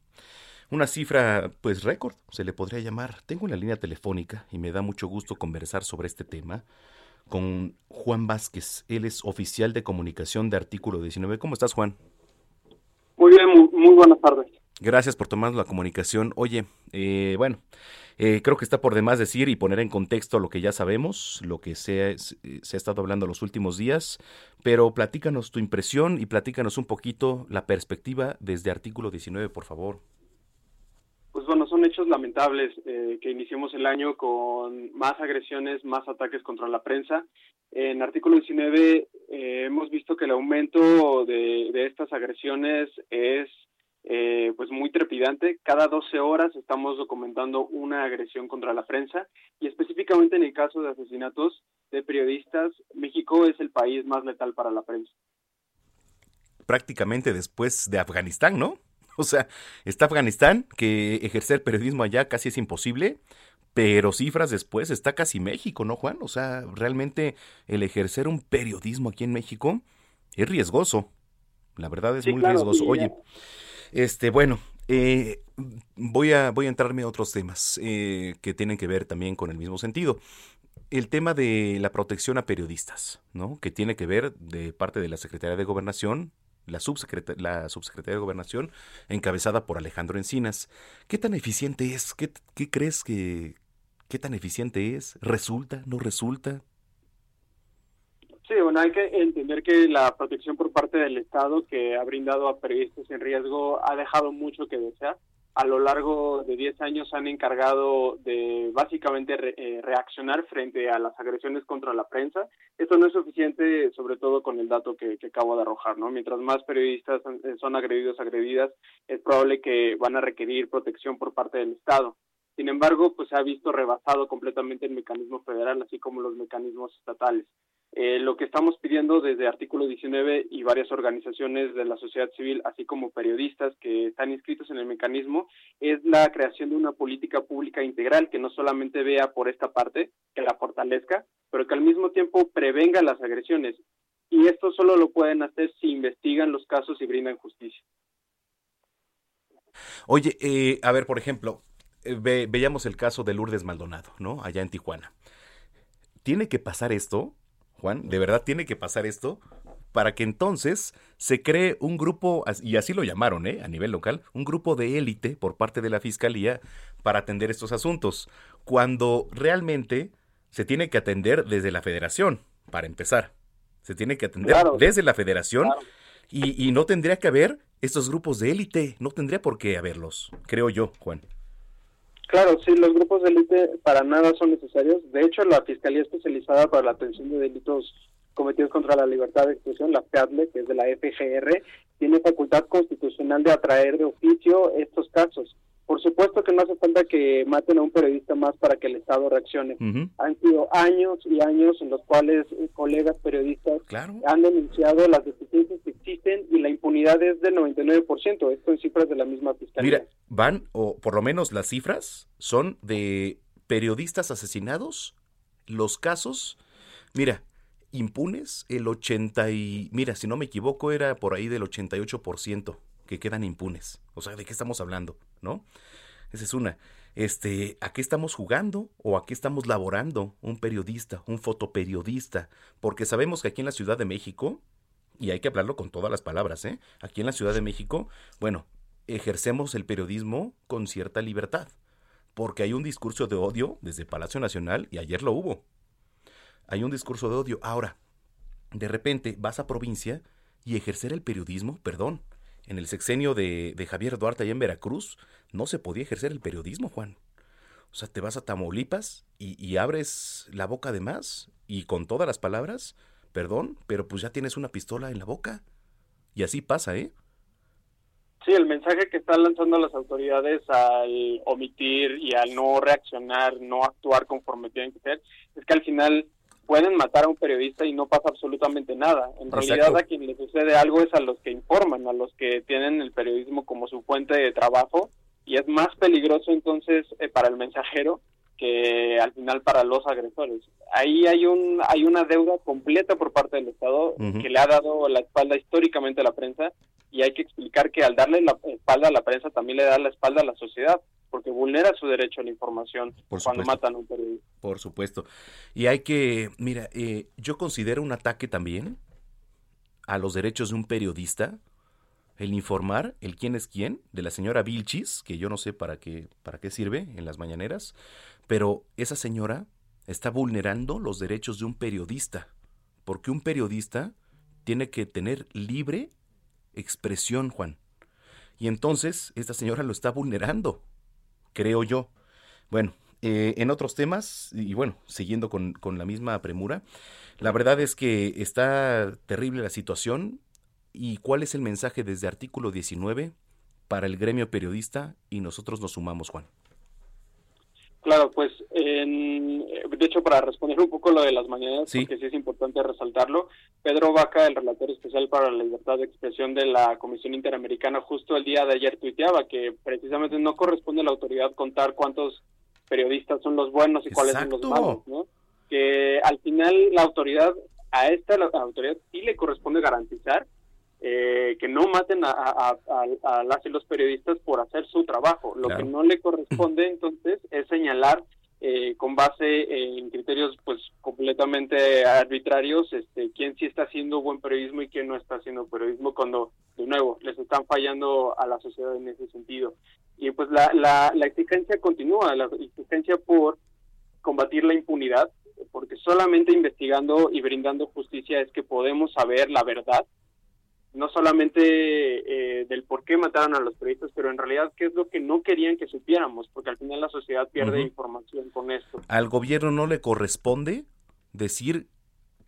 [SPEAKER 4] Una cifra, pues récord, se le podría llamar. Tengo una línea telefónica y me da mucho gusto conversar sobre este tema con Juan Vázquez. Él es oficial de comunicación de Artículo 19. ¿Cómo estás, Juan?
[SPEAKER 14] Muy bien, muy, buenas tardes.
[SPEAKER 4] Gracias por tomar la comunicación. Oye, eh, bueno, eh, creo que está por demás decir y poner en contexto lo que ya sabemos, lo que se, se ha estado hablando los últimos días, pero platícanos tu impresión y platícanos un poquito la perspectiva desde Artículo 19, por favor
[SPEAKER 14] pues bueno, son hechos lamentables eh, que iniciemos el año con más agresiones, más ataques contra la prensa. En artículo 19 eh, hemos visto que el aumento de, estas agresiones es eh, pues muy trepidante. Cada 12 horas estamos documentando una agresión contra la prensa y específicamente en el caso de asesinatos de periodistas, México es el país más letal para la prensa.
[SPEAKER 4] Prácticamente después de Afganistán, ¿no? O sea, está Afganistán, que ejercer periodismo allá casi es imposible, pero cifras después está casi México, ¿no, Juan? O sea, realmente el ejercer un periodismo aquí en México es riesgoso. La verdad es muy riesgoso. Oye, este, bueno, eh, voy, a, voy a entrarme a otros temas eh, que tienen que ver también con el mismo sentido. El tema de la protección a periodistas, ¿no? Que tiene que ver de parte de la Secretaría de Gobernación la, la subsecretaria de Gobernación, encabezada por Alejandro Encinas. ¿Qué tan eficiente es? ¿Qué, qué crees que, qué tan eficiente es? ¿Resulta? ¿No resulta?
[SPEAKER 14] Sí, bueno, hay que entender que la protección por parte del Estado que ha brindado a periodistas en riesgo ha dejado mucho que desear a lo largo de 10 años han encargado de básicamente eh, reaccionar frente a las agresiones contra la prensa. Esto no es suficiente, sobre todo con el dato que, acabo de arrojar, ¿no? Mientras más periodistas eh, son agredidos, agredidas, es probable que van a requerir protección por parte del Estado. Sin embargo, pues se ha visto rebasado completamente el mecanismo federal, así como los mecanismos estatales. Eh, lo que estamos pidiendo desde artículo 19 y varias organizaciones de la sociedad civil, así como periodistas que están inscritos en el mecanismo, es la creación de una política pública integral que no solamente vea por esta parte, que la fortalezca, pero que al mismo tiempo prevenga las agresiones. Y esto solo lo pueden hacer si investigan los casos y brindan justicia.
[SPEAKER 4] Oye, eh, a ver, por ejemplo, eh, veíamos el caso de Lourdes Maldonado, ¿no? Allá en Tijuana. ¿Tiene que pasar esto? Juan, de verdad tiene que pasar esto para que entonces se cree un grupo, y así lo llamaron ¿eh? a nivel local, un grupo de élite por parte de la Fiscalía para atender estos asuntos, cuando realmente se tiene que atender desde la federación, para empezar. Se tiene que atender desde la federación y, y no tendría que haber estos grupos de élite, no tendría por qué haberlos, creo yo, Juan.
[SPEAKER 14] Claro, sí, los grupos de élite para nada son necesarios. De hecho, la Fiscalía Especializada para la Atención de Delitos Cometidos contra la Libertad de Expresión, la FEADLE, que es de la FGR, tiene facultad constitucional de atraer de oficio estos casos. Por supuesto que no hace falta que maten a un periodista más para que el Estado reaccione. Han sido años y años en los cuales eh, colegas periodistas han denunciado las deficiencias que existen y la impunidad es del 99%. Esto en cifras de la misma fiscalía.
[SPEAKER 4] Mira, van, o por lo menos las cifras son de periodistas asesinados, los casos, mira, impunes, el 80 y, mira, si no me equivoco, era por ahí del 88% que quedan impunes. O sea, ¿de qué estamos hablando? ¿No? Esa es una. Este, ¿a qué estamos jugando o a qué estamos laborando un periodista, un fotoperiodista? Porque sabemos que aquí en la Ciudad de México, y hay que hablarlo con todas las palabras, ¿eh? Aquí en la Ciudad de México, bueno, ejercemos el periodismo con cierta libertad, porque hay un discurso de odio desde Palacio Nacional y ayer lo hubo. Hay un discurso de odio. Ahora, de repente vas a provincia y ejercer el periodismo, perdón, en el sexenio de, Javier Duarte allá en Veracruz, no se podía ejercer el periodismo, Juan. O sea, te vas a Tamaulipas y, abres la boca de más y con todas las palabras, perdón, pero pues ya tienes una pistola en la boca. Y así pasa, ¿eh?
[SPEAKER 14] Sí, el mensaje que están lanzando las autoridades al omitir y al no reaccionar, no actuar conforme tienen que ser, es que al final pueden matar a un periodista y no pasa absolutamente nada. En realidad a quien le sucede algo es a los que informan, a los que tienen el periodismo como su fuente de trabajo y es más peligroso entonces eh, para el mensajero que al final para los agresores. Ahí hay un hay una deuda completa por parte del Estado que le ha dado la espalda históricamente a la prensa y hay que explicar que al darle la espalda a la prensa también le da la espalda a la sociedad porque vulnera su derecho a la información cuando matan a un periodista.
[SPEAKER 4] Por supuesto. Y hay que, mira, eh, yo considero un ataque también a los derechos de un periodista el informar el quién es quién de la señora Vilchis, que yo no sé para qué, para qué sirve en las mañaneras, pero esa señora está vulnerando los derechos de un periodista, porque un periodista tiene que tener libre expresión, Juan. Y entonces esta señora lo está vulnerando creo yo. Bueno, eh, en otros temas, y bueno, siguiendo con, con la misma premura, la verdad es que está terrible la situación. ¿Y cuál es el mensaje desde artículo 19 para el gremio periodista? Y nosotros nos sumamos, Juan.
[SPEAKER 14] Claro, pues de hecho para responder un poco lo de las mañanas, porque sí es importante resaltarlo, Pedro Vaca, el relator especial para la libertad de expresión de la Comisión Interamericana, justo el día de ayer tuiteaba que precisamente no corresponde a la autoridad contar cuántos periodistas son los buenos y cuáles son los malos, ¿no? Que al final la autoridad, a esta la autoridad sí le corresponde garantizar eh, que no maten a, las y los periodistas por hacer su trabajo. Lo que no le corresponde entonces es señalar eh, con base en criterios pues completamente arbitrarios este quién sí está haciendo buen periodismo y quién no está haciendo periodismo cuando de nuevo les están fallando a la sociedad en ese sentido. Y pues la, la, la exigencia continúa la exigencia por combatir la impunidad porque solamente investigando y brindando justicia es que podemos saber la verdad no solamente eh, del por qué mataron a los periodistas, pero en realidad qué es lo que no querían que supiéramos, porque al final la sociedad pierde información con esto.
[SPEAKER 4] Al gobierno no le corresponde decir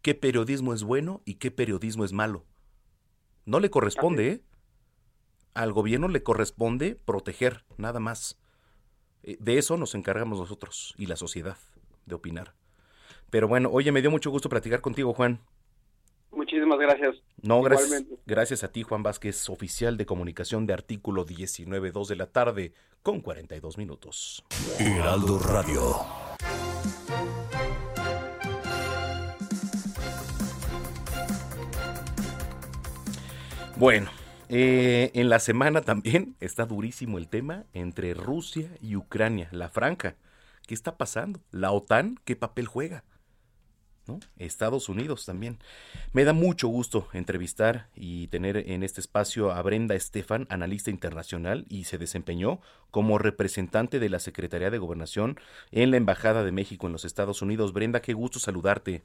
[SPEAKER 4] qué periodismo es bueno y qué periodismo es malo. No le corresponde, ¿eh? Al gobierno le corresponde proteger, nada más. Eh, de eso nos encargamos nosotros y la sociedad, de opinar. Pero bueno, oye, me dio mucho gusto platicar contigo, Juan.
[SPEAKER 14] Muchísimas gracias.
[SPEAKER 4] No, gracias, gracias a ti, Juan Vázquez, oficial de comunicación de artículo 19, 2 de la tarde, con 42 minutos.
[SPEAKER 12] Heraldo Radio.
[SPEAKER 4] Bueno, eh, en la semana también <laughs> está durísimo el tema entre Rusia y Ucrania, la franja. ¿Qué está pasando? ¿La OTAN qué papel juega? Estados Unidos también. Me da mucho gusto entrevistar y tener en este espacio a Brenda Estefan, analista internacional, y se desempeñó como representante de la Secretaría de Gobernación en la Embajada de México en los Estados Unidos. Brenda, qué gusto saludarte.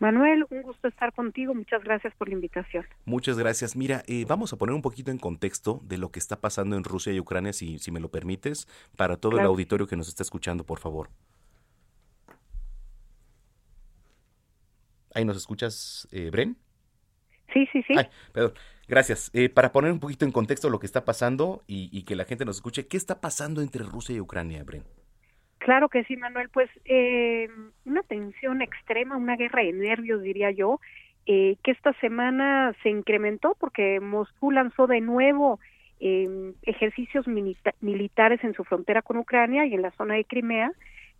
[SPEAKER 15] Manuel, un gusto estar contigo. Muchas gracias por la invitación.
[SPEAKER 4] Muchas gracias. Mira, eh, vamos a poner un poquito en contexto de lo que está pasando en Rusia y Ucrania, si, si me lo permites, para todo el auditorio que nos está escuchando, por favor. Ahí nos escuchas, eh, Bren.
[SPEAKER 15] Sí, sí, sí.
[SPEAKER 4] perdón. Gracias. Eh, para poner un poquito en contexto lo que está pasando y, que la gente nos escuche, ¿qué está pasando entre Rusia y Ucrania, Bren?
[SPEAKER 15] Claro que sí, Manuel. Pues eh, una tensión extrema, una guerra de nervios, diría yo, eh, que esta semana se incrementó porque Moscú lanzó de nuevo eh, ejercicios militares en su frontera con Ucrania y en la zona de Crimea.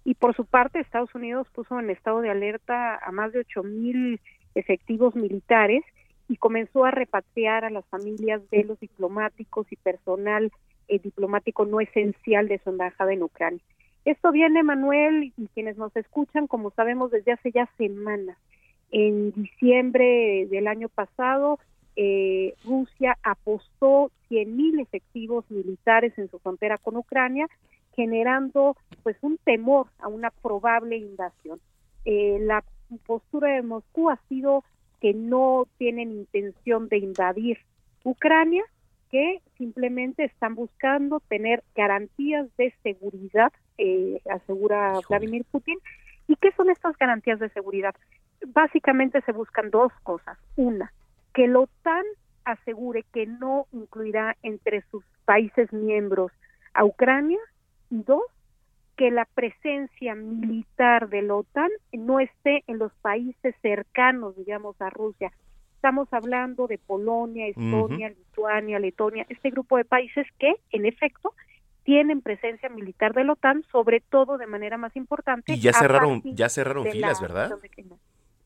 [SPEAKER 15] Y por su parte, Estados Unidos puso en estado de alerta a más de ocho mil efectivos militares y comenzó a repatriar a las familias de los diplomáticos y personal eh, diplomático no esencial de su embajada en Ucrania. Esto viene, Manuel, y quienes nos escuchan, como sabemos, desde hace ya semanas. En diciembre del año pasado, eh, Rusia apostó 100.000 efectivos militares en su frontera con Ucrania, generando pues un temor a una probable invasión. Eh, la postura de Moscú ha sido que no tienen intención de invadir Ucrania, que simplemente están buscando tener garantías de seguridad, eh, asegura Vladimir Putin. ¿Y qué son estas garantías de seguridad? Básicamente se buscan dos cosas. Una, que la OTAN asegure que no incluirá entre sus países miembros a Ucrania. Y dos, que la presencia militar de la OTAN no esté en los países cercanos, digamos, a Rusia. Estamos hablando de Polonia, Estonia, Lituania, Letonia, este grupo de países que, en efecto, tienen presencia militar de la OTAN, sobre todo de manera más importante.
[SPEAKER 4] Y ya cerraron, ya cerraron filas, ¿verdad?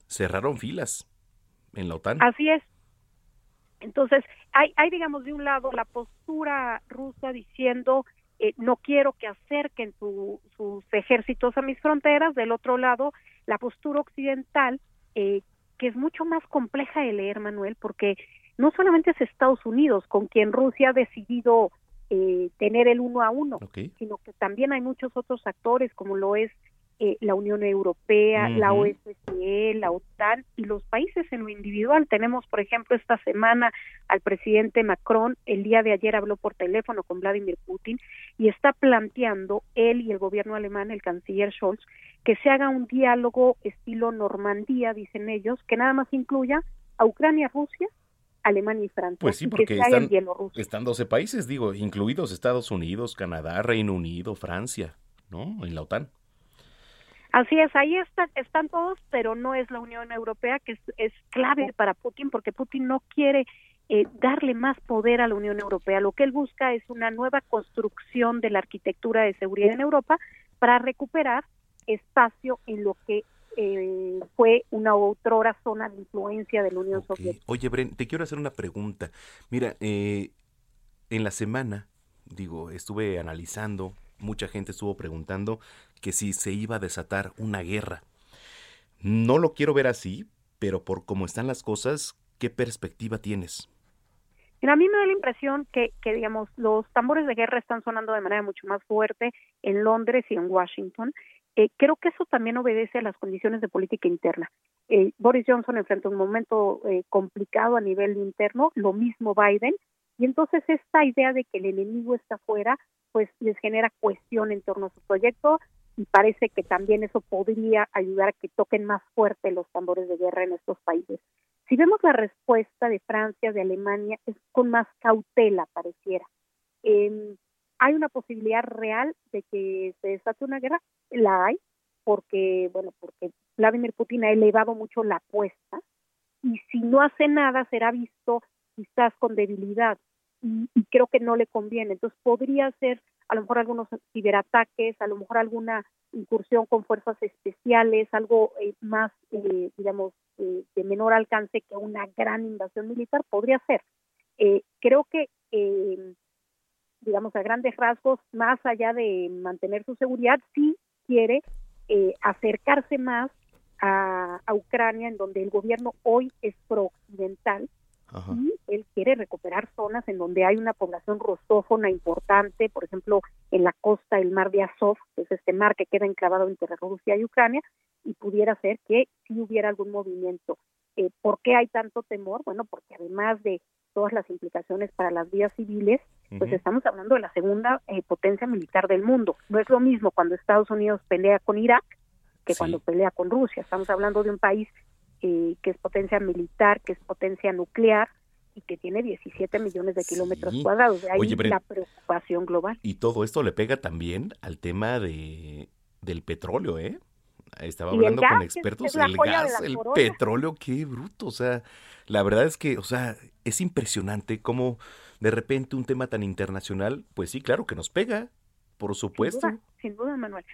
[SPEAKER 4] Cerraron filas en la OTAN.
[SPEAKER 15] Así es. Entonces, hay, hay, digamos, de un lado la postura rusa diciendo eh, no quiero que acerquen sus ejércitos a mis fronteras, del otro lado la postura occidental, eh, que es mucho más compleja de leer, Manuel, porque no solamente es Estados Unidos con quien Rusia ha decidido eh, tener el uno a uno, sino que también hay muchos otros actores, como lo es eh, la Unión Europea, la OSCE, la OTAN y los países en lo individual. Tenemos, por ejemplo, esta semana al presidente Macron, el día de ayer habló por teléfono con Vladimir Putin y está planteando él y el gobierno alemán, el canciller Scholz, que se haga un diálogo estilo Normandía, dicen ellos, que nada más incluya a Ucrania, Rusia, Alemania y Francia.
[SPEAKER 4] Pues sí, porque están, están 12 países, digo, incluidos Estados Unidos, Canadá, Reino Unido, Francia, ¿no? En la OTAN.
[SPEAKER 15] Así es, ahí están, están todos, pero no es la Unión Europea, que es, clave para Putin, porque Putin no quiere eh, darle más poder a la Unión Europea. Lo que él busca es una nueva construcción de la arquitectura de seguridad en Europa para recuperar espacio en lo que eh, fue una otrora zona de influencia de la Unión Soviética.
[SPEAKER 4] Oye, Bren, te quiero hacer una pregunta. Mira, eh, en la semana, digo, estuve analizando mucha gente estuvo preguntando que si se iba a desatar una guerra. No lo quiero ver así, pero por cómo están las cosas, ¿qué perspectiva tienes?
[SPEAKER 15] a mí me da la impresión que, que, digamos, los tambores de guerra están sonando de manera mucho más fuerte en Londres y en Washington. Eh, creo que eso también obedece a las condiciones de política interna. Eh, Boris Johnson enfrenta un momento eh, complicado a nivel interno, lo mismo Biden, y entonces esta idea de que el enemigo está fuera pues les genera cuestión en torno a su proyecto y parece que también eso podría ayudar a que toquen más fuerte los tambores de guerra en estos países. Si vemos la respuesta de Francia, de Alemania, es con más cautela, pareciera. Eh, ¿Hay una posibilidad real de que se desate una guerra? La hay, porque, bueno, porque Vladimir Putin ha elevado mucho la apuesta y si no hace nada será visto quizás con debilidad y, creo que no le conviene. Entonces podría ser a lo mejor algunos ciberataques, a lo mejor alguna incursión con fuerzas especiales, algo eh, más, eh, digamos, eh, de menor alcance que una gran invasión militar, podría ser. creo que, digamos, a grandes rasgos, más allá de mantener su seguridad, sí quiere acercarse más a, a Ucrania, en donde el gobierno hoy es pro-occidental, y él quiere recuperar zonas en donde hay una población rusófona importante, por ejemplo, en la costa del mar de Azov, que es este mar que queda enclavado entre Rusia y Ucrania, y pudiera ser que si hubiera algún movimiento. Eh, ¿Por qué hay tanto temor? Bueno, porque además de todas las implicaciones para las vías civiles, pues estamos hablando de la segunda eh, potencia militar del mundo. No es lo mismo cuando Estados Unidos pelea con Irak que cuando pelea con Rusia. Estamos hablando de un país eh, que es potencia militar, que es potencia nuclear y que tiene 17 millones de kilómetros cuadrados. De ahí la preocupación global.
[SPEAKER 4] Y todo esto le pega también al tema de, del petróleo, ¿eh? estaba hablando con expertos, el gas, el petróleo, qué bruto, o sea, la verdad es que, o sea, es impresionante cómo de repente un tema tan internacional, pues sí, claro que nos pega, por supuesto.
[SPEAKER 15] Sin duda, Manuel.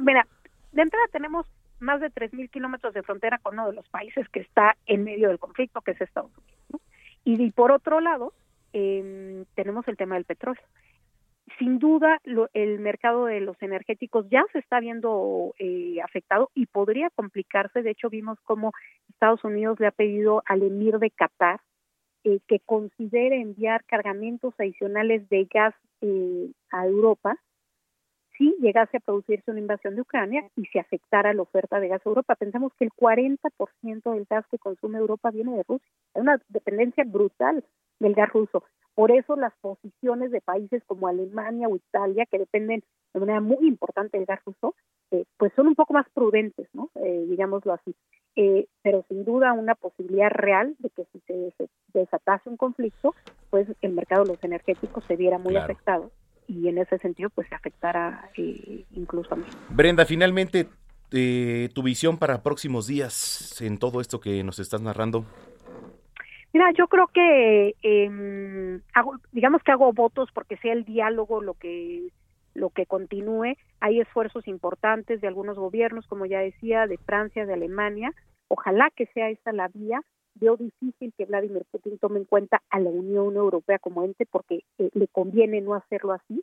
[SPEAKER 15] mira, de entrada tenemos más de 3.000 kilómetros de frontera con uno de los países que está en medio del conflicto, que es Estados Unidos. Y, por otro lado, em, tenemos el tema del petróleo. Sin duda, el mercado de los energéticos ya se está viendo eh, afectado y podría complicarse. De hecho, vimos cómo Estados Unidos le ha pedido al emir de Qatar eh, que considere enviar cargamentos adicionales de gas eh, a Europa si llegase a producirse una invasión de Ucrania y se afectara la oferta de gas a Europa. Pensamos que el 40% del gas que consume Europa viene de Rusia. Hay una dependencia brutal del gas ruso. Por eso las posiciones de países como Alemania o Italia, que dependen de manera muy importante del gas ruso, eh, pues son un poco más prudentes, ¿no? Eh, digámoslo así. Eh, pero sin duda una posibilidad real de que si se, desatase un conflicto, pues el mercado de los energéticos se viera muy afectado y en ese sentido pues se afectara eh, incluso a mí.
[SPEAKER 4] Brenda, finalmente eh, tu visión para próximos días en todo esto que nos estás narrando.
[SPEAKER 15] Mira, yo creo que eh, hago, digamos que hago votos porque sea el diálogo lo que lo que continúe. Hay esfuerzos importantes de algunos gobiernos, como ya decía, de Francia, de Alemania. Ojalá que sea esta la vía veo difícil que Vladimir Putin tome en cuenta a la Unión Europea como ente porque eh, le conviene no hacerlo así.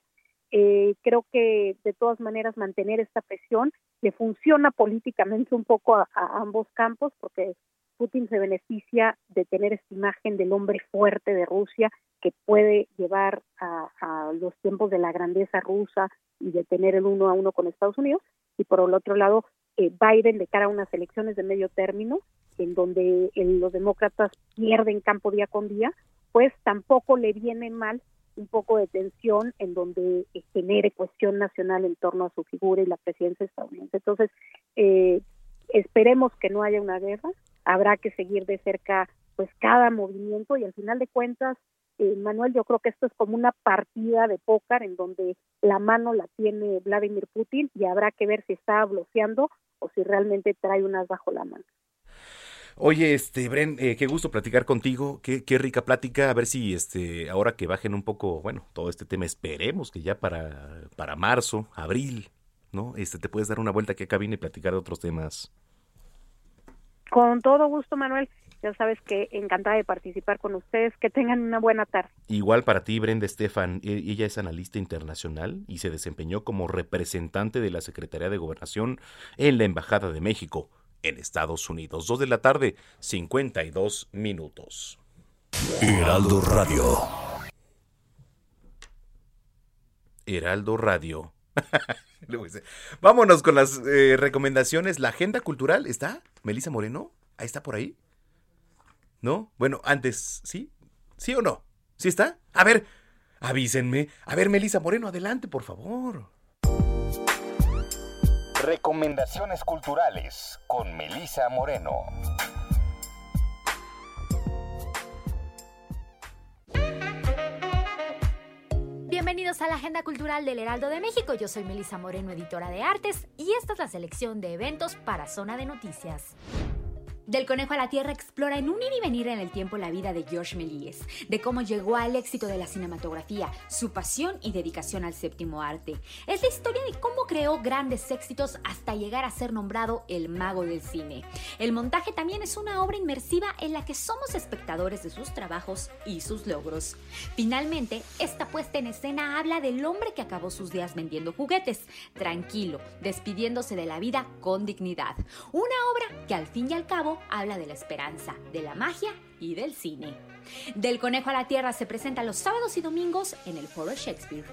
[SPEAKER 15] Eh, creo que de todas maneras mantener esta presión le funciona políticamente un poco a, ambos campos porque Putin se beneficia de tener esta imagen del hombre fuerte de Rusia que puede llevar a, a, los tiempos de la grandeza rusa y de tener el uno a uno con Estados Unidos. Y por el otro lado, eh, Biden de cara a unas elecciones de medio término en donde los demócratas pierden campo día con día, pues tampoco le viene mal un poco de tensión en donde eh, genere cuestión nacional en torno a su figura y la presidencia estadounidense. Entonces, eh, esperemos que no haya una guerra, habrá que seguir de cerca pues cada movimiento y al final de cuentas, eh, Manuel, yo creo que esto es como una partida de póker en donde la mano la tiene Vladimir Putin y habrá que ver si está bloqueando o si realmente trae unas bajo la mano.
[SPEAKER 4] Oye, este, Bren, eh, qué gusto platicar contigo, qué, qué rica plática, a ver si este, ahora que bajen un poco, bueno, todo este tema, esperemos que ya para, para marzo, abril, ¿no? Este, te puedes dar una vuelta aquí a cabina y platicar de otros temas.
[SPEAKER 15] Con todo gusto, Manuel. Ya sabes que encantada de participar con ustedes. Que tengan una buena tarde.
[SPEAKER 4] Igual para ti, Brenda Estefan. E, ella es analista internacional y se desempeñó como representante de la Secretaría de Gobernación en la Embajada de México en Estados Unidos. Dos de la tarde, 52 minutos.
[SPEAKER 12] Heraldo Radio.
[SPEAKER 4] Heraldo Radio. <laughs> Vámonos con las eh, recomendaciones. La agenda cultural está. Melisa Moreno, ahí está por ahí. ¿No? Bueno, antes, ¿sí? ¿Sí o no? ¿Sí está? A ver, avísenme. A ver, Melisa Moreno, adelante, por favor.
[SPEAKER 2] Recomendaciones culturales con Melisa Moreno.
[SPEAKER 16] Bienvenidos a la Agenda Cultural del Heraldo de México. Yo soy Melisa Moreno, editora de artes, y esta es la selección de eventos para Zona de Noticias. Del conejo a la tierra explora en un ir y venir en el tiempo la vida de Georges Méliès, de cómo llegó al éxito de la cinematografía, su pasión y dedicación al séptimo arte. Es la historia de cómo creó grandes éxitos hasta llegar a ser nombrado el mago del cine. El montaje también es una obra inmersiva en la que somos espectadores de sus trabajos y sus logros. Finalmente, esta puesta en escena habla del hombre que acabó sus días vendiendo juguetes, tranquilo, despidiéndose de la vida con dignidad. Una obra que al fin y al cabo habla de la esperanza, de la magia y del cine. Del Conejo a la Tierra se presenta los sábados y domingos en el Foro Shakespeare.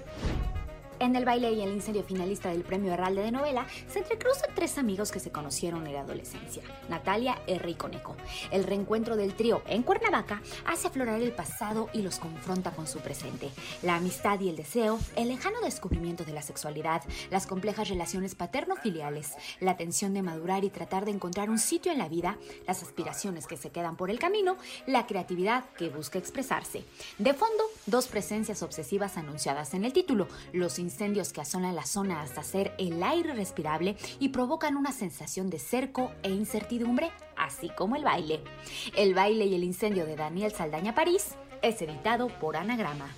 [SPEAKER 16] En el baile y el incendio finalista del premio Herralde de novela se entrecruzan tres amigos que se conocieron en la adolescencia, Natalia, R y Conejo. El reencuentro del trío en Cuernavaca hace aflorar el pasado y los confronta con su presente. La amistad y el deseo, el lejano descubrimiento de la sexualidad, las complejas relaciones paterno-filiales, la tensión de madurar y tratar de encontrar un sitio en la vida, las aspiraciones que se quedan por el camino, la creatividad que busca expresarse. De fondo, dos presencias obsesivas anunciadas en el título, los incendios que asolan la zona hasta hacer el aire respirable y provocan una sensación de cerco e incertidumbre, así como el baile. El baile y el incendio de Daniel Saldaña París es editado por Anagrama.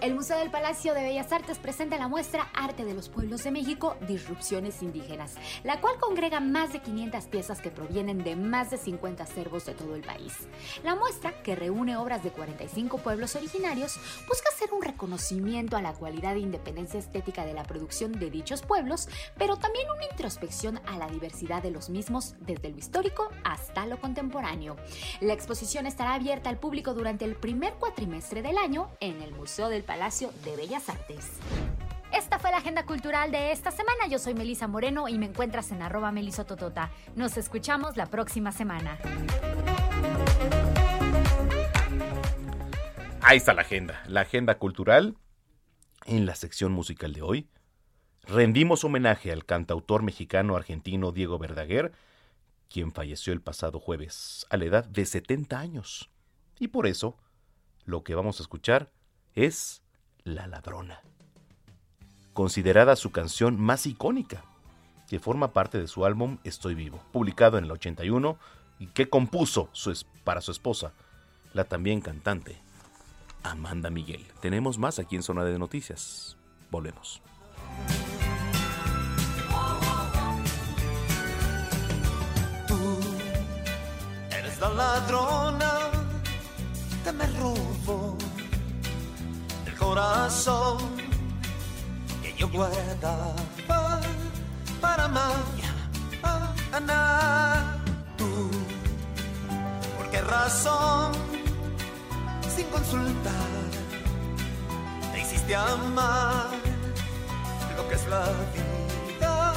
[SPEAKER 16] El Museo del Palacio de Bellas Artes presenta la muestra Arte de los Pueblos de México, Disrupciones Indígenas, la cual congrega más de 500 piezas que provienen de más de 50 acervos de todo el país. La muestra, que reúne obras de 45 pueblos originarios, busca hacer un reconocimiento a la cualidad e independencia estética de la producción de dichos pueblos, pero también una introspección a la diversidad de los mismos desde lo histórico hasta lo contemporáneo. La exposición estará abierta al público durante el primer cuatrimestre del año en el Museo del Palacio de Bellas Artes. Esta fue la agenda cultural de esta semana. Yo soy Melisa Moreno y me encuentras en arroba melisototota. Nos escuchamos la próxima semana.
[SPEAKER 4] Ahí está la agenda, la agenda cultural. En la sección musical de hoy, rendimos homenaje al cantautor mexicano-argentino Diego Verdaguer, quien falleció el pasado jueves a la edad de 70 años. Y por eso, lo que vamos a escuchar es La Ladrona, considerada su canción más icónica, que forma parte de su álbum Estoy Vivo, publicado en el 81 y que compuso para su esposa, la también cantante Amanda Miguel. Tenemos más aquí en Zona de Noticias. Volvemos.
[SPEAKER 3] Eres la ladrona que me corazón que yo guardaba para mañana. Tú, ¿por qué razón? Sin consultar, te hiciste amar lo que es la vida.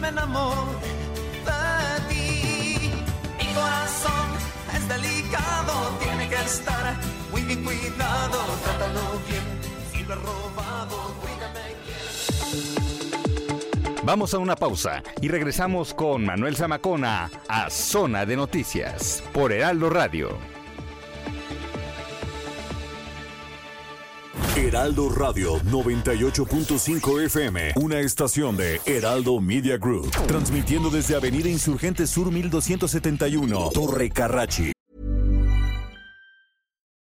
[SPEAKER 3] Me enamoré de ti. Mi corazón es delicado, tiene que estar muy bien cuidado, trátalo bien, si lo he robado, cuídame
[SPEAKER 2] Vamos a una pausa y regresamos con Manuel Zamacona a Zona de Noticias por Heraldo Radio.
[SPEAKER 12] Heraldo Radio 98.5 FM, una estación de Heraldo Media Group, transmitiendo desde Avenida Insurgente Sur 1271, Torre Carrachi.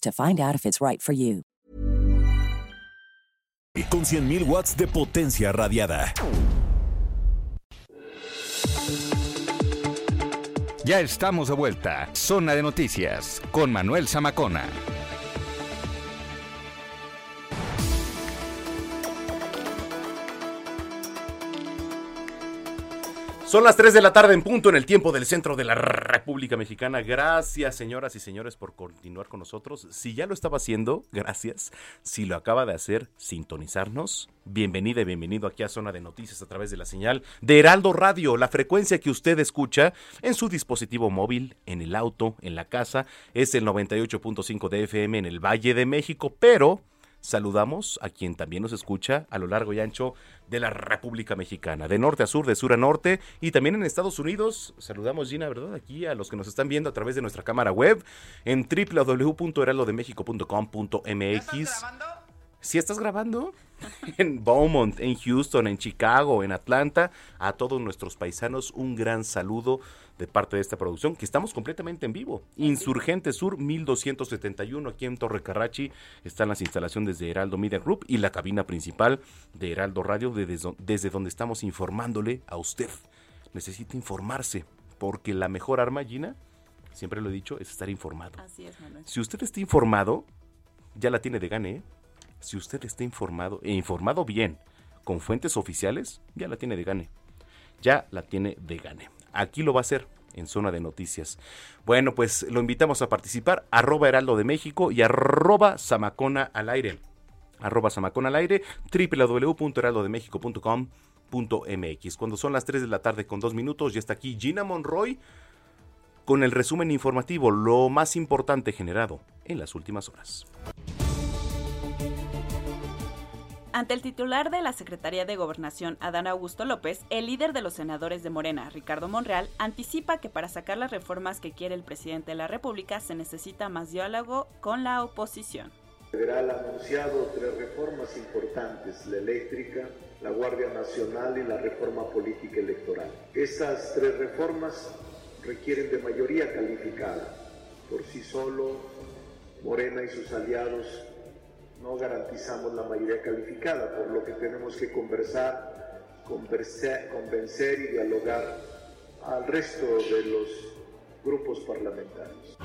[SPEAKER 1] to find out if it's right for you.
[SPEAKER 12] Con 100.000 watts de potencia radiada.
[SPEAKER 2] Ya estamos de vuelta. Zona de Noticias con Manuel Zamacona.
[SPEAKER 4] Son las 3 de la tarde en punto en el tiempo del centro de la República Mexicana. Gracias, señoras y señores, por continuar con nosotros. Si ya lo estaba haciendo, gracias. Si lo acaba de hacer, sintonizarnos. Bienvenida y bienvenido aquí a Zona de Noticias a través de la señal de Heraldo Radio. La frecuencia que usted escucha en su dispositivo móvil, en el auto, en la casa, es el 98.5 de FM en el Valle de México, pero saludamos a quien también nos escucha a lo largo y ancho de la República Mexicana, de norte a sur, de sur a norte y también en Estados Unidos. Saludamos, Gina, ¿verdad? Aquí a los que nos están viendo a través de nuestra cámara web en www.heraldodemexico.com.mx. Si estás grabando <laughs> en Beaumont, en Houston, en Chicago, en Atlanta, a todos nuestros paisanos un gran saludo de parte de esta producción, que estamos completamente en vivo. Insurgente Sur 1271, aquí en Torre Carrachi, están las instalaciones de Heraldo Media Group y la cabina principal de Heraldo Radio, desde, desde donde estamos informándole a usted. Necesita informarse, porque la mejor arma, Gina, siempre lo he dicho, es estar informado.
[SPEAKER 17] Así es, Manuel.
[SPEAKER 4] Si usted está informado, ya la tiene de gane, ¿eh? Si usted está informado, e informado bien, con fuentes oficiales, ya la tiene de gane. Ya la tiene de gane. Aquí lo va a hacer en Zona de Noticias. Bueno, pues lo invitamos a participar, arroba Heraldo de México y arroba Samacona al aire. Arroba Samacona al aire. Cuando son las 3 de la tarde con dos minutos, ya está aquí Gina Monroy con el resumen informativo, lo más importante generado en las últimas horas.
[SPEAKER 17] Ante el titular de la Secretaría de Gobernación, Adán Augusto López, el líder de los senadores de Morena, Ricardo Monreal, anticipa que para sacar las reformas que quiere el presidente de la República se necesita más diálogo con la oposición.
[SPEAKER 18] Federal ha anunciado tres reformas importantes, la eléctrica, la Guardia Nacional y la reforma política electoral. Estas tres reformas requieren de mayoría calificada. Por sí solo, Morena y sus aliados no garantizamos la mayoría calificada, por lo que tenemos que conversar, convencer, convencer y dialogar al resto de los grupos parlamentarios.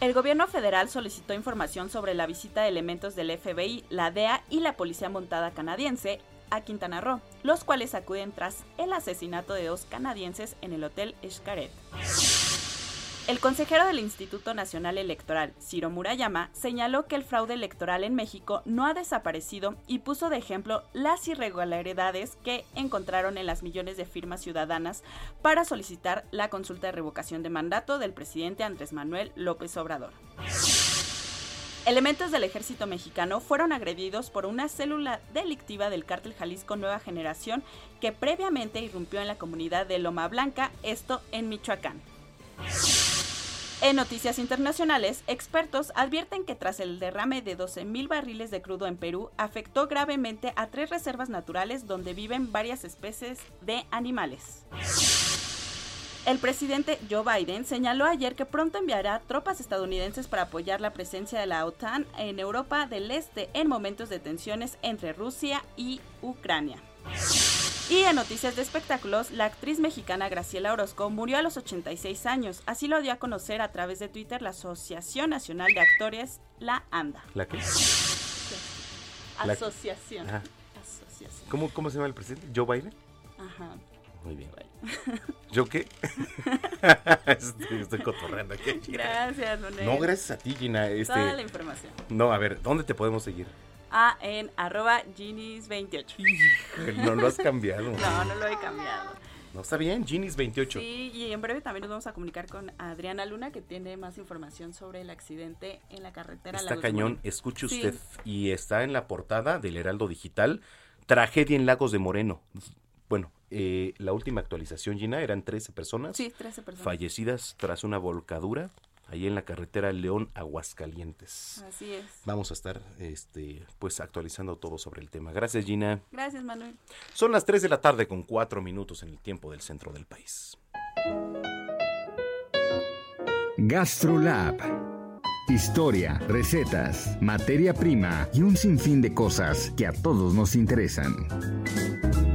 [SPEAKER 17] El gobierno federal solicitó información sobre la visita de elementos del FBI, la DEA y la Policía Montada canadiense a Quintana Roo, los cuales acuden tras el asesinato de dos canadienses en el Hotel Xcaret. El consejero del Instituto Nacional Electoral, Ciro Murayama, señaló que el fraude electoral en México no ha desaparecido y puso de ejemplo las irregularidades que encontraron en las millones de firmas ciudadanas para solicitar la consulta de revocación de mandato del presidente Andrés Manuel López Obrador. Elementos del ejército mexicano fueron agredidos por una célula delictiva del cártel Jalisco Nueva Generación que previamente irrumpió en la comunidad de Loma Blanca, esto en Michoacán. En noticias internacionales, expertos advierten que tras el derrame de 12.000 barriles de crudo en Perú, afectó gravemente a tres reservas naturales donde viven varias especies de animales. El presidente Joe Biden señaló ayer que pronto enviará tropas estadounidenses para apoyar la presencia de la OTAN en Europa del Este en momentos de tensiones entre Rusia y Ucrania. Y en noticias de espectáculos, la actriz mexicana Graciela Orozco murió a los 86 años. Así lo dio a conocer a través de Twitter la Asociación Nacional de Actores, la ANDA.
[SPEAKER 4] ¿La qué?
[SPEAKER 17] La... Asociación.
[SPEAKER 4] Asociación. ¿Cómo, ¿Cómo se llama el presidente? ¿Joe Biden?
[SPEAKER 17] Ajá.
[SPEAKER 4] Muy bien. ¿Yo qué? <laughs> estoy, estoy cotorreando aquí.
[SPEAKER 17] Gracias,
[SPEAKER 4] No, gracias a ti, Gina. Este...
[SPEAKER 17] Toda la información.
[SPEAKER 4] No, a ver, ¿dónde te podemos seguir?
[SPEAKER 17] Ah, en arroba Ginis28.
[SPEAKER 4] No lo has cambiado. <laughs>
[SPEAKER 17] no, no lo he cambiado.
[SPEAKER 4] No, está bien, Ginis28.
[SPEAKER 17] Sí, y en breve también nos vamos a comunicar con Adriana Luna, que tiene más información sobre el accidente en la carretera.
[SPEAKER 4] Está cañón, escuche usted. Y está en la portada del Heraldo Digital, Tragedia en Lagos de Moreno. Bueno, eh, la última actualización, Gina, eran 13 personas.
[SPEAKER 17] Sí, 13 personas.
[SPEAKER 4] Fallecidas tras una volcadura ahí en la carretera León Aguascalientes.
[SPEAKER 17] Así es.
[SPEAKER 4] Vamos a estar este pues actualizando todo sobre el tema. Gracias, Gina.
[SPEAKER 17] Gracias, Manuel.
[SPEAKER 4] Son las 3 de la tarde con 4 minutos en el tiempo del centro del país.
[SPEAKER 2] GastroLab. Historia, recetas, materia prima y un sinfín de cosas que a todos nos interesan.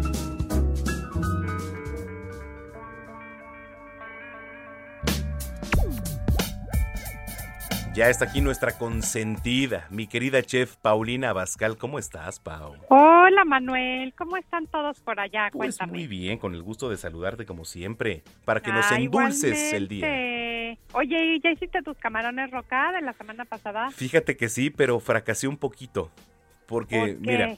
[SPEAKER 4] Ya está aquí nuestra consentida, mi querida chef Paulina Abascal. ¿Cómo estás, Pau?
[SPEAKER 19] Hola, Manuel. ¿Cómo están todos por allá?
[SPEAKER 4] Pues
[SPEAKER 19] Cuéntame.
[SPEAKER 4] muy bien, con el gusto de saludarte como siempre, para que nos ah, endulces el día.
[SPEAKER 19] Oye, ¿y ya hiciste tus camarones rocada de la semana pasada?
[SPEAKER 4] Fíjate que sí, pero fracasé un poquito. Porque, mira,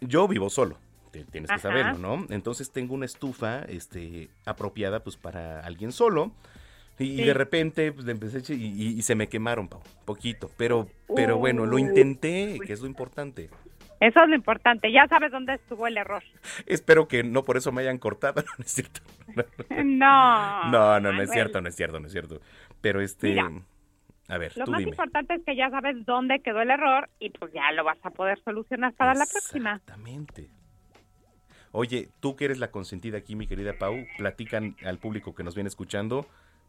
[SPEAKER 4] yo vivo solo tienes que saberlo, ¿no? Entonces tengo una estufa este, apropiada pues para alguien solo y, de repente pues, empecé y, y, se me quemaron, Pau, poquito. Pero, pero bueno, lo intenté, que es lo importante.
[SPEAKER 19] Eso es lo importante, ya sabes dónde estuvo el error.
[SPEAKER 4] Espero que no por eso me hayan cortado, <laughs> no es cierto.
[SPEAKER 19] No.
[SPEAKER 4] No, no, no es cierto, no es cierto, no es cierto. Pero este... a ver,
[SPEAKER 19] lo
[SPEAKER 4] tú
[SPEAKER 19] más
[SPEAKER 4] dime.
[SPEAKER 19] importante es que ya sabes dónde quedó el error y pues ya lo vas a poder solucionar para la próxima.
[SPEAKER 4] Exactamente. Oye, tú que eres la consentida aquí, mi querida Pau, platican al público que nos viene escuchando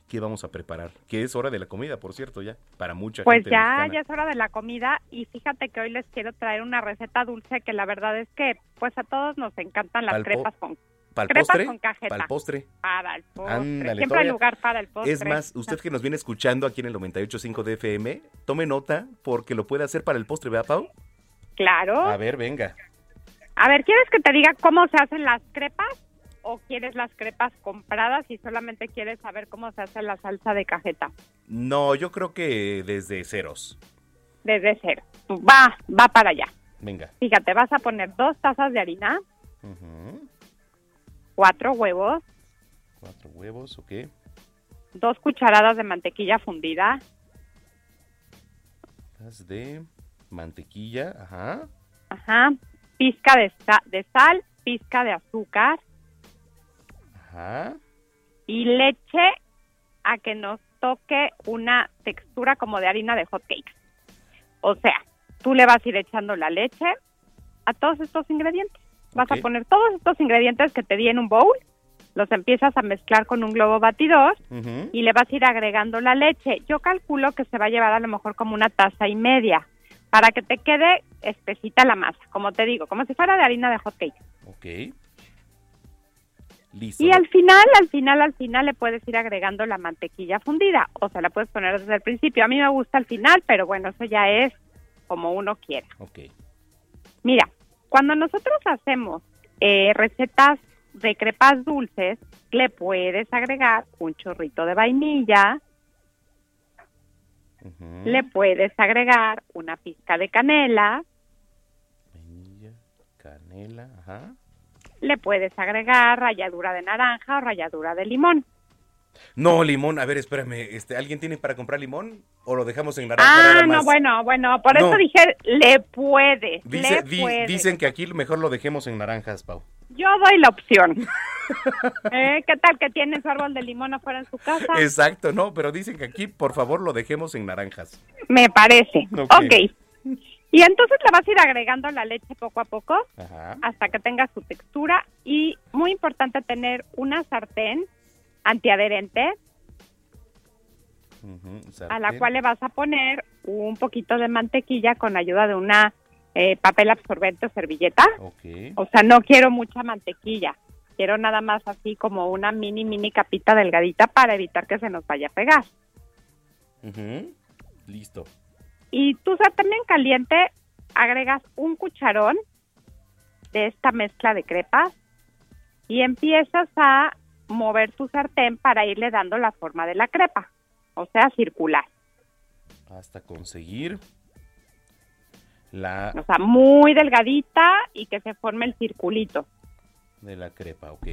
[SPEAKER 4] qué vamos a preparar. Que es hora de la comida, por cierto, ya, para mucha
[SPEAKER 19] pues
[SPEAKER 4] gente.
[SPEAKER 19] Pues ya,
[SPEAKER 4] mexicana.
[SPEAKER 19] ya es hora de la comida y fíjate que hoy les quiero traer una receta dulce que la verdad es que pues a todos nos encantan las crepas con
[SPEAKER 4] ¿Pal
[SPEAKER 19] crepas
[SPEAKER 4] postre?
[SPEAKER 19] con cajeta.
[SPEAKER 4] ¿Pal postre?
[SPEAKER 19] Para el postre.
[SPEAKER 4] Ándale,
[SPEAKER 19] Siempre hay lugar para el postre.
[SPEAKER 4] Es más, usted que nos viene escuchando aquí en el 98.5 de FM, tome nota porque lo puede hacer para el postre, ¿verdad, Pau?
[SPEAKER 19] Claro.
[SPEAKER 4] A ver, venga.
[SPEAKER 19] A ver, ¿quieres que te diga cómo se hacen las crepas? ¿O quieres las crepas compradas y solamente quieres saber cómo se hace la salsa de cajeta?
[SPEAKER 4] No, yo creo que desde ceros.
[SPEAKER 19] Desde cero. Va, va para allá.
[SPEAKER 4] Venga.
[SPEAKER 19] Fíjate, vas a poner dos tazas de harina,
[SPEAKER 4] Ujú.
[SPEAKER 19] cuatro huevos,
[SPEAKER 4] Cuatro huevos, ok.
[SPEAKER 19] dos cucharadas de mantequilla fundida,
[SPEAKER 4] de mantequilla, ajá.
[SPEAKER 19] ajá, pizca de, de sal, pizca de azúcar
[SPEAKER 4] Ajá.
[SPEAKER 19] y leche a que nos toque una textura como de harina de hot cakes. O sea, tú le vas a ir echando la leche a todos estos ingredientes. Vas a poner todos estos ingredientes que te di en un bowl, los empiezas a mezclar con un globo batidor y le vas a ir agregando la leche. Yo calculo que se va a llevar a lo mejor como una taza y media para que te quede espesita la masa, como te digo, como si fuera de harina de hot cake.
[SPEAKER 4] Ok. Listo.
[SPEAKER 19] Y al final, al final, al final le puedes ir agregando la mantequilla fundida, o sea, la puedes poner desde el principio. A mí me gusta al final, pero bueno, eso ya es como uno quiera.
[SPEAKER 4] Ok.
[SPEAKER 19] Mira, cuando nosotros hacemos eh, recetas de crepas dulces, le puedes agregar un chorrito de vainilla, le puedes agregar una pizca de canela,
[SPEAKER 4] Canela, ajá.
[SPEAKER 19] Le puedes agregar ralladura de naranja o ralladura de limón.
[SPEAKER 4] No, limón, a ver, espérame, este, ¿alguien tiene para comprar limón o lo dejamos en naranja
[SPEAKER 19] Ah,
[SPEAKER 4] nada
[SPEAKER 19] no, bueno, bueno, por
[SPEAKER 4] No.
[SPEAKER 19] eso dije, le puedes,
[SPEAKER 4] Dice-
[SPEAKER 19] le
[SPEAKER 4] di-
[SPEAKER 19] puedes.
[SPEAKER 4] dicen que aquí mejor lo dejemos en naranjas, Pau.
[SPEAKER 19] Yo doy la opción. <laughs> ¿Eh? ¿Qué tal que tiene su árbol de limón afuera en su casa?
[SPEAKER 4] Exacto, no, pero dicen que aquí por favor lo dejemos en naranjas.
[SPEAKER 19] Me parece.
[SPEAKER 4] Ok.
[SPEAKER 19] ok. Y entonces le vas a ir agregando la leche poco a poco
[SPEAKER 4] Ajá.
[SPEAKER 19] hasta que tenga su textura. Y muy importante tener una sartén antiadherente a la cual le vas a poner un poquito de mantequilla con ayuda de una eh, papel absorbente o servilleta. O sea, no quiero mucha mantequilla. Quiero nada más así como una mini, mini capita delgadita para evitar que se nos vaya a pegar.
[SPEAKER 4] Listo.
[SPEAKER 19] Y tu sartén bien caliente, agregas un cucharón de esta mezcla de crepas y empiezas a mover tu sartén para irle dando la forma de la crepa, o sea, circular.
[SPEAKER 4] Hasta conseguir la
[SPEAKER 19] O sea, muy delgadita y que se forme el circulito.
[SPEAKER 4] de la crepa, ok.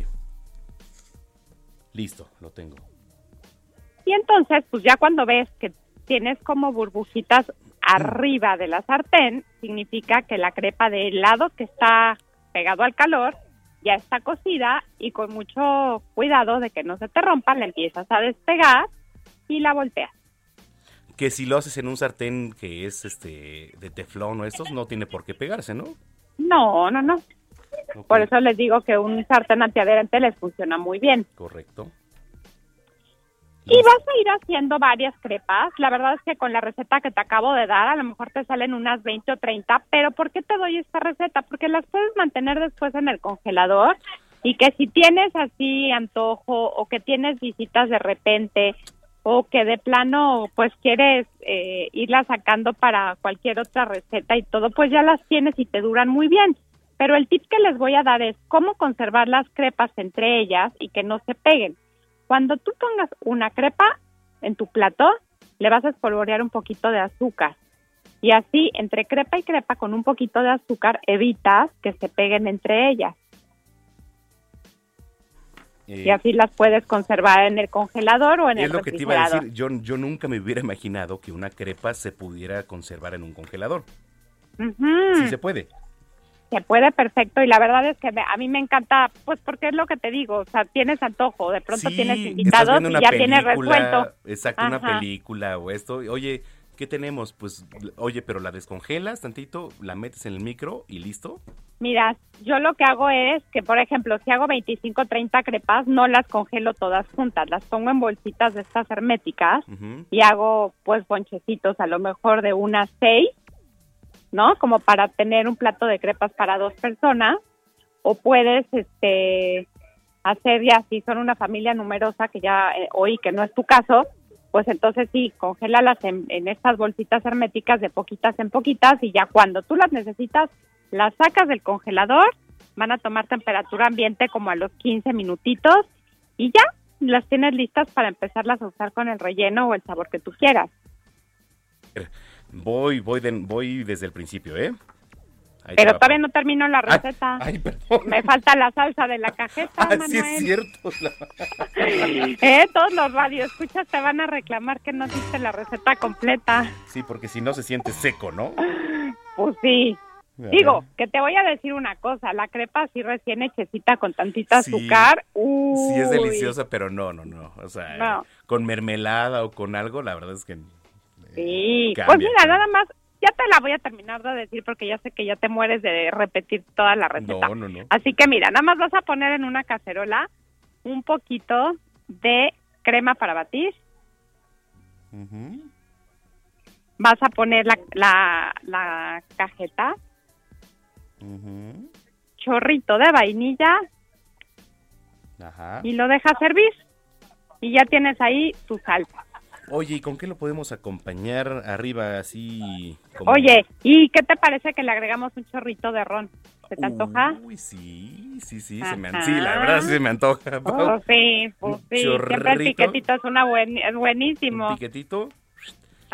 [SPEAKER 4] Listo, lo tengo.
[SPEAKER 19] Y entonces, pues ya cuando ves que tienes como burbujitas arriba de la sartén, significa que la crepa del lado que está pegado al calor ya está cocida y con mucho cuidado de que no se te rompa, la empiezas a despegar y la volteas.
[SPEAKER 4] Que si lo haces en un sartén que es este de teflón o estos, no tiene por qué pegarse, ¿no?
[SPEAKER 19] No, no, no. Por eso les digo que un sartén antiadherente les funciona muy bien.
[SPEAKER 4] Correcto.
[SPEAKER 19] Y vas a ir haciendo varias crepas. La verdad es que con la receta que te acabo de dar, a lo mejor te salen unas 20 o 30. Pero ¿por qué te doy esta receta? Porque las puedes mantener después en el congelador y que si tienes así antojo o que tienes visitas de repente o que de plano pues quieres eh, irlas sacando para cualquier otra receta y todo, pues ya las tienes y te duran muy bien. Pero el tip que les voy a dar es cómo conservar las crepas entre ellas y que no se peguen. Cuando tú pongas una crepa en tu plato, le vas a espolvorear un poquito de azúcar. Y así, entre crepa y crepa, con un poquito de azúcar, evitas que se peguen entre ellas.
[SPEAKER 4] Eh,
[SPEAKER 19] Y así las puedes conservar en el congelador o en
[SPEAKER 4] es
[SPEAKER 19] el
[SPEAKER 4] lo que te iba a
[SPEAKER 19] refrigerador.
[SPEAKER 4] decir. Yo, yo nunca me hubiera imaginado que una crepa se pudiera conservar en un congelador. Sí se puede.
[SPEAKER 19] Se puede perfecto y la verdad es que me- a mí me encanta, pues porque es lo que te digo, o sea, tienes antojo, de pronto
[SPEAKER 4] Sí,
[SPEAKER 19] tienes invitados y ya tienes resuelto.
[SPEAKER 4] Exacto, una película o esto. Oye, ¿qué tenemos? Pues, oye, pero la descongelas tantito, la metes en el micro y listo.
[SPEAKER 19] Mira, yo lo que hago es que, por ejemplo, si hago 25, 30 crepas, no las congelo todas juntas, las pongo en bolsitas de estas herméticas y hago pues bonchecitos, a lo mejor de unas seis, ¿no? Como para tener un plato de crepas para dos personas. O puedes, este, hacer ya, si son una familia numerosa, que ya eh, oí que no es tu caso, pues entonces sí, congélalas en, en estas bolsitas herméticas de poquitas en poquitas y ya cuando tú las necesitas, las sacas del congelador, van a tomar temperatura ambiente como a los 15 minutitos y ya las tienes listas para empezarlas a usar con el relleno o el sabor que tú quieras.
[SPEAKER 4] Voy, voy, voy desde el principio, ¿eh?
[SPEAKER 19] Pero todavía no termino la receta. Me falta la salsa de la <laughs> cajeta,
[SPEAKER 4] ah, Sí es cierto. <laughs>
[SPEAKER 19] eh, todos los radioescuchas te van a reclamar que no hiciste la receta completa.
[SPEAKER 4] Sí, porque si no se siente seco, ¿no?
[SPEAKER 19] Pues sí. Digo, que te voy a decir una cosa, la crepa así recién hechecita con tantita azúcar.
[SPEAKER 4] Sí es deliciosa, pero no, no, no. O sea, con mermelada o con algo, la verdad es que...
[SPEAKER 19] Sí, pues mira, nada más ya te la voy a terminar de decir porque ya sé que ya te mueres de repetir toda la receta.
[SPEAKER 4] No, no, no.
[SPEAKER 19] Así que mira, nada más vas a poner en una cacerola un poquito de crema para batir. Vas a poner la, la, la cajeta. Chorrito de vainilla.
[SPEAKER 4] Ajá.
[SPEAKER 19] Y lo dejas servir. Y ya tienes ahí tu salsa.
[SPEAKER 4] Oye, ¿y con qué lo podemos acompañar arriba así?
[SPEAKER 19] Oye, ¿y qué te parece que le agregamos un chorrito de ron? ¿Se te antoja?
[SPEAKER 4] Uy, sí, sí, sí, se me, sí, la verdad sí se me antoja.
[SPEAKER 19] Oh, sí, pues sí, siempre el piquetito es, una buen, es buenísimo.
[SPEAKER 4] Un piquetito,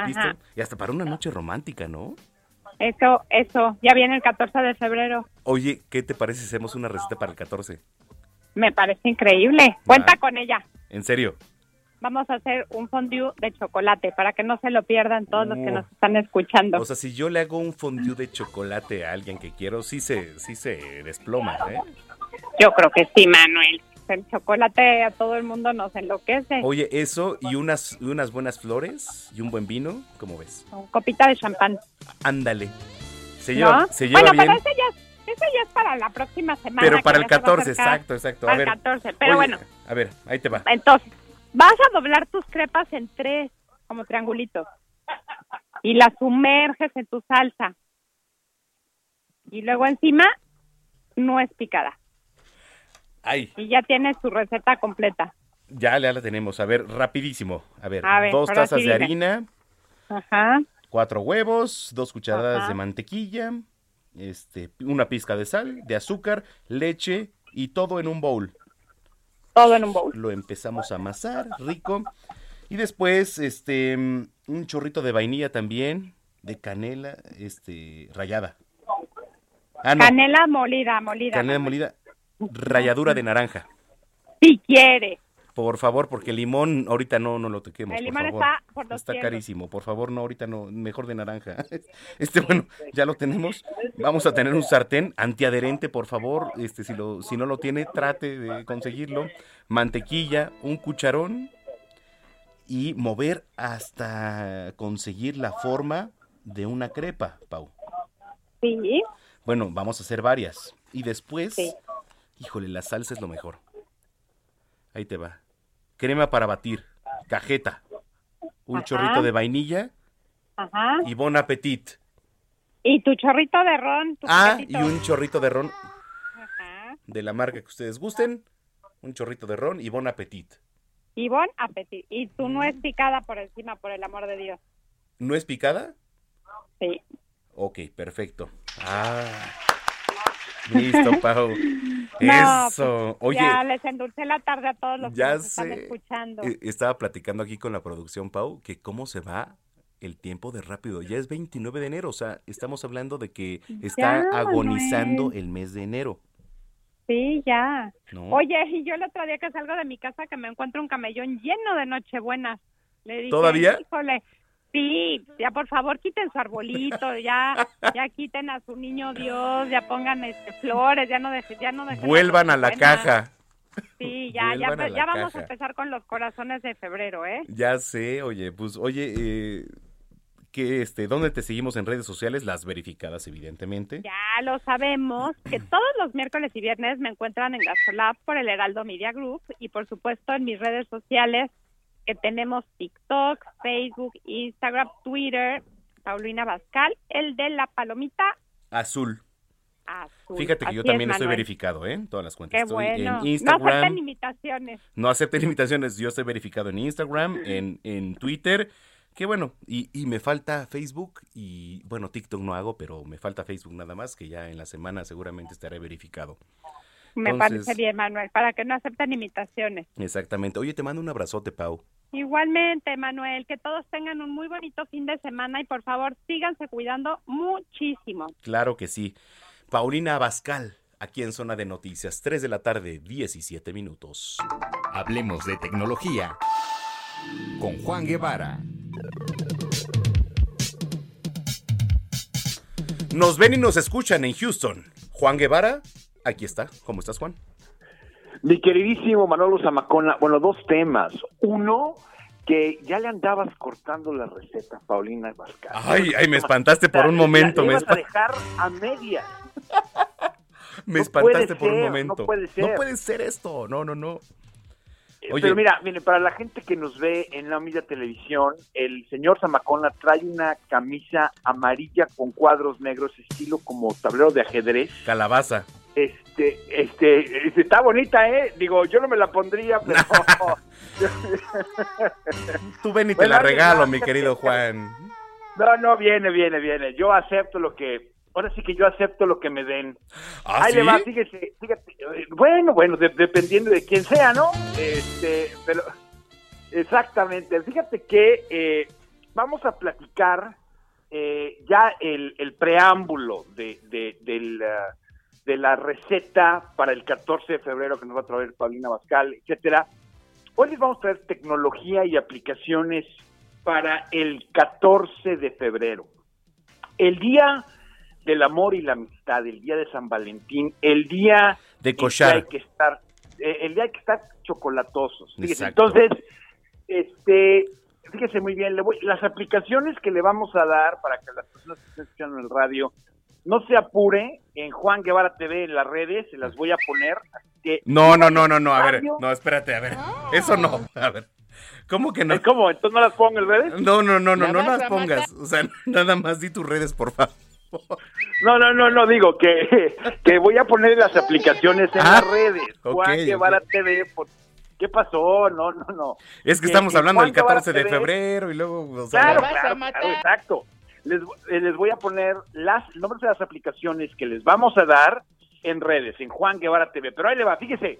[SPEAKER 4] listo. Y hasta para una noche romántica, ¿no?
[SPEAKER 19] Eso, eso, ya viene el 14 de febrero.
[SPEAKER 4] Oye, ¿qué te parece si hacemos una receta para el 14?
[SPEAKER 19] Me parece increíble. Cuenta con ella.
[SPEAKER 4] ¿En serio?
[SPEAKER 19] Vamos a hacer un fondue de chocolate para que no se lo pierdan todos los que nos están escuchando.
[SPEAKER 4] O sea, si yo le hago un fondue de chocolate a alguien que quiero, sí se, sí se desploma, ¿eh?
[SPEAKER 19] Yo creo que sí, Manuel. El chocolate a todo el mundo nos enloquece.
[SPEAKER 4] Oye, eso y unas, unas buenas flores y un buen vino, ¿cómo ves?
[SPEAKER 19] Un copita de champán.
[SPEAKER 4] Ándale. Se lleva, se lleva
[SPEAKER 19] bueno,
[SPEAKER 4] bien.
[SPEAKER 19] pero ese ya, ese ya es para la próxima semana.
[SPEAKER 4] Pero para el 14, exacto, exacto.
[SPEAKER 19] Para a ver, el 14, pero bueno.
[SPEAKER 4] A ver, ahí te va.
[SPEAKER 19] Entonces, Vas a doblar tus crepas en tres, como triangulitos. Y las sumerges en tu salsa. Y luego encima, no es picada.
[SPEAKER 4] Ay.
[SPEAKER 19] Y ya tienes tu receta completa.
[SPEAKER 4] Ya, ya la tenemos. A ver, rapidísimo. A ver, dos tazas de harina.
[SPEAKER 19] Ajá.
[SPEAKER 4] Cuatro huevos, dos cucharadas de mantequilla, este, una pizca de sal, de azúcar, leche y todo en un bowl
[SPEAKER 19] todo en un bowl.
[SPEAKER 4] Lo empezamos a amasar, rico. Y después, este, un chorrito de vainilla también, de canela, este, rayada.
[SPEAKER 19] Ah, canela molida, molida.
[SPEAKER 4] Canela molida, ralladura de naranja.
[SPEAKER 19] Si quiere.
[SPEAKER 4] Por favor, porque el limón ahorita no, no lo toquemos.
[SPEAKER 19] El limón
[SPEAKER 4] está
[SPEAKER 19] por los
[SPEAKER 4] Está carísimo. Por favor, no, ahorita no. Mejor de naranja. <laughs> Este, bueno, ya lo tenemos. Vamos a tener un sartén antiadherente, por favor. Este, si, lo, si no lo tiene, trate de conseguirlo. Mantequilla, un cucharón y mover hasta conseguir la forma de una crepa, Pau.
[SPEAKER 19] Sí.
[SPEAKER 4] Bueno, vamos a hacer varias. Y después, híjole, la salsa es lo mejor. Ahí te va crema para batir, cajeta, un chorrito de vainilla
[SPEAKER 19] Ajá.
[SPEAKER 4] y bon appetit.
[SPEAKER 19] Y tu chorrito de ron.
[SPEAKER 4] ah, y un chorrito de ron Ajá. de la marca que ustedes gusten, un chorrito de ron y bon appetit.
[SPEAKER 19] Y bon appetit. Y tu no es picada por encima, por el amor de Dios.
[SPEAKER 4] ¿No es picada?
[SPEAKER 19] Sí.
[SPEAKER 4] Ok, perfecto. Ah. Listo, <laughs> Pau. Eso.
[SPEAKER 19] Pues, Oye. Ya les endulcé la tarde a todos los que nos están escuchando.
[SPEAKER 4] E, estaba platicando aquí con la producción, Pau, que cómo se va el tiempo de rápido. Ya es 29 de enero, o sea, estamos hablando de que está agonizando el mes de enero.
[SPEAKER 19] Sí, ya. Oye, y yo el otro día que salgo de mi casa que me encuentro un camellón lleno de Nochebuenas. Le dije,
[SPEAKER 4] ¿Todavía?
[SPEAKER 19] Híjole, Sí, ya por favor quiten su arbolito, ya ya quiten a su niño Dios, ya pongan este flores, ya no dejen, ya no dejen
[SPEAKER 4] Vuelvan a la caja.
[SPEAKER 19] Sí, ya ya, ya vamos a empezar con los corazones de febrero, ¿eh?
[SPEAKER 4] Ya sé, oye, pues oye, eh, que este, ¿dónde te seguimos en redes sociales? Las verificadas, evidentemente.
[SPEAKER 19] Ya lo sabemos, que todos los miércoles y viernes me encuentran en Gasolab por el Heraldo Media Group y por supuesto en mis redes sociales que tenemos TikTok, Facebook, Instagram, Twitter, Paulina Bascal, el de la palomita
[SPEAKER 4] Azul.
[SPEAKER 19] azul.
[SPEAKER 4] Fíjate que yo
[SPEAKER 19] es,
[SPEAKER 4] también estoy
[SPEAKER 19] Manuel.
[SPEAKER 4] verificado, ¿eh? En todas las cuentas.
[SPEAKER 19] Qué
[SPEAKER 4] Estoy
[SPEAKER 19] bueno.
[SPEAKER 4] en Instagram.
[SPEAKER 19] No aceptan <laughs> imitaciones.
[SPEAKER 4] No acepten imitaciones. Yo estoy verificado en Instagram, en, en Twitter. Que bueno, y, y me falta Facebook y bueno, TikTok no hago, pero me falta Facebook nada más, que ya en la semana seguramente estaré verificado.
[SPEAKER 19] Me
[SPEAKER 4] Entonces-
[SPEAKER 19] parece bien, Manuel, para que no acepten imitaciones.
[SPEAKER 4] Exactamente. Oye, te mando un abrazote, Pau.
[SPEAKER 19] Igualmente, Manuel, que todos tengan un muy bonito fin de semana y por favor síganse cuidando muchísimo.
[SPEAKER 4] Claro que sí. Paulina Abascal, aquí en Zona de Noticias, 3 de la tarde, 17 minutos.
[SPEAKER 2] Hablemos de tecnología con Juan Guevara.
[SPEAKER 4] Nos ven y nos escuchan en Houston. Juan Guevara, aquí está. ¿Cómo estás, Juan?
[SPEAKER 20] Mi queridísimo Manolo Zamacona, bueno, dos temas. Uno, que ya le andabas cortando la receta Paulina Vascal.
[SPEAKER 4] Ay, ay, me espantaste por un momento.
[SPEAKER 20] La,
[SPEAKER 4] Me,
[SPEAKER 20] ibas a dejar a medias. <laughs>
[SPEAKER 4] me
[SPEAKER 20] no
[SPEAKER 4] espantaste por un momento.
[SPEAKER 20] no puede ser.
[SPEAKER 4] No puede ser esto. No, no, no. Oye.
[SPEAKER 20] Pero mira, mire, para la gente que nos ve en la media televisión, el señor Zamacona trae una camisa amarilla con cuadros negros, estilo como tablero de ajedrez.
[SPEAKER 4] Calabaza.
[SPEAKER 20] Este, este, este, está bonita, ¿eh? Digo, yo no me la pondría, pero... <laughs>
[SPEAKER 4] Tú ven y te
[SPEAKER 20] Bueno,
[SPEAKER 4] la regalo, mi querido Juan.
[SPEAKER 20] No, no, viene, viene, viene. Yo acepto lo que... Ahora sí que yo acepto lo que me den.
[SPEAKER 4] ¿Ah,
[SPEAKER 20] Ahí le
[SPEAKER 4] sí?
[SPEAKER 20] va, fíjese, fíjate. eh, Bueno, bueno, de- dependiendo de quién sea, ¿no? Este, pero... Exactamente. Fíjate que eh, vamos a platicar eh, ya el, el preámbulo de, de, del, ah, de la receta para el 14 de febrero que nos va a traer Paulina Bascal, etcétera. Hoy les vamos a traer tecnología y aplicaciones para el 14 de febrero. El día del amor y la amistad, el día de San Valentín, el día
[SPEAKER 4] De
[SPEAKER 20] en que
[SPEAKER 4] cochar.
[SPEAKER 20] hay que estar, eh, el día hay que estar chocolatosos. Fíjese, entonces, este, fíjese muy bien, le voy- las aplicaciones que le vamos a dar para que las personas que estén escuchando en el radio no se apure en Juan Guevara TV en las redes, se las voy a poner. así que-
[SPEAKER 4] No, no, no, no, no. A ver, no, espérate, a ver. Eso no. A ver. ¿Cómo que no?
[SPEAKER 20] ¿Cómo? ¿Entonces no las pongo en redes?
[SPEAKER 4] No, no, no, no,
[SPEAKER 20] ¿La
[SPEAKER 4] no las pongas. O sea, <laughs> nada más di tus redes, por favor.
[SPEAKER 20] No, no, no, no, digo que, <laughs> que voy a poner las aplicaciones en
[SPEAKER 4] Ah,
[SPEAKER 20] las redes.
[SPEAKER 4] ok,
[SPEAKER 20] Juan Guevara. TV, por- ¿qué pasó? No, no, no.
[SPEAKER 4] Es que estamos hablando
[SPEAKER 20] Juan
[SPEAKER 4] del 14 de febrero y luego. o sea,
[SPEAKER 20] Claro, claro, claro, exacto. Les, eh, les voy a poner las nombres de las aplicaciones que les vamos a dar en redes, en Juan Guevara TV. Pero ahí le va, fíjese.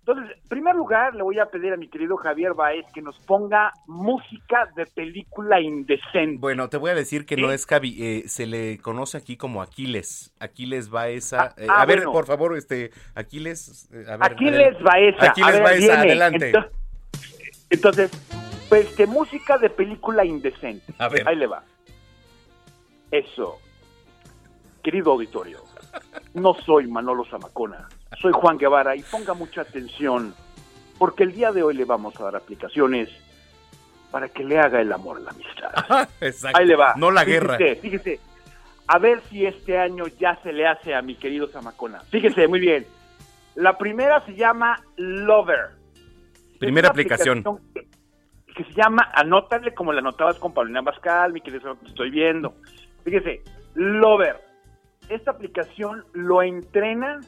[SPEAKER 20] Entonces, en primer lugar, le voy a pedir a mi querido Javier Baez que nos ponga música de película indecente.
[SPEAKER 4] Bueno, te voy a decir que no es Javi, eh, se le conoce aquí como Aquiles. Aquiles Baeza. eh,
[SPEAKER 20] ah,
[SPEAKER 4] a ver,
[SPEAKER 20] bueno.
[SPEAKER 4] por favor, este, Aquiles. eh, a ver,
[SPEAKER 20] Aquiles Baeza.
[SPEAKER 4] Aquiles
[SPEAKER 20] A ver,
[SPEAKER 4] Baeza,
[SPEAKER 20] viene.
[SPEAKER 4] adelante.
[SPEAKER 20] Ento- Entonces, pues que música de película indecente.
[SPEAKER 4] A ver.
[SPEAKER 20] Ahí le va. Eso. Querido auditorio, no soy Manolo Zamacona, soy Juan Guevara y ponga mucha atención porque el día de hoy le vamos a dar aplicaciones para que le haga el amor la amistad. <laughs>
[SPEAKER 4] Exacto.
[SPEAKER 20] Ahí le va.
[SPEAKER 4] No la guerra.
[SPEAKER 20] Fíjese. A ver si este año ya se le hace a mi querido Zamacona. Fíjese, muy bien. La primera se llama Lover.
[SPEAKER 4] Primera aplicación.
[SPEAKER 20] que, que se llama, anótale como la anotabas con Paulina Pascal, mi querido, te estoy viendo. Fíjese, Lover. Esta aplicación lo entrena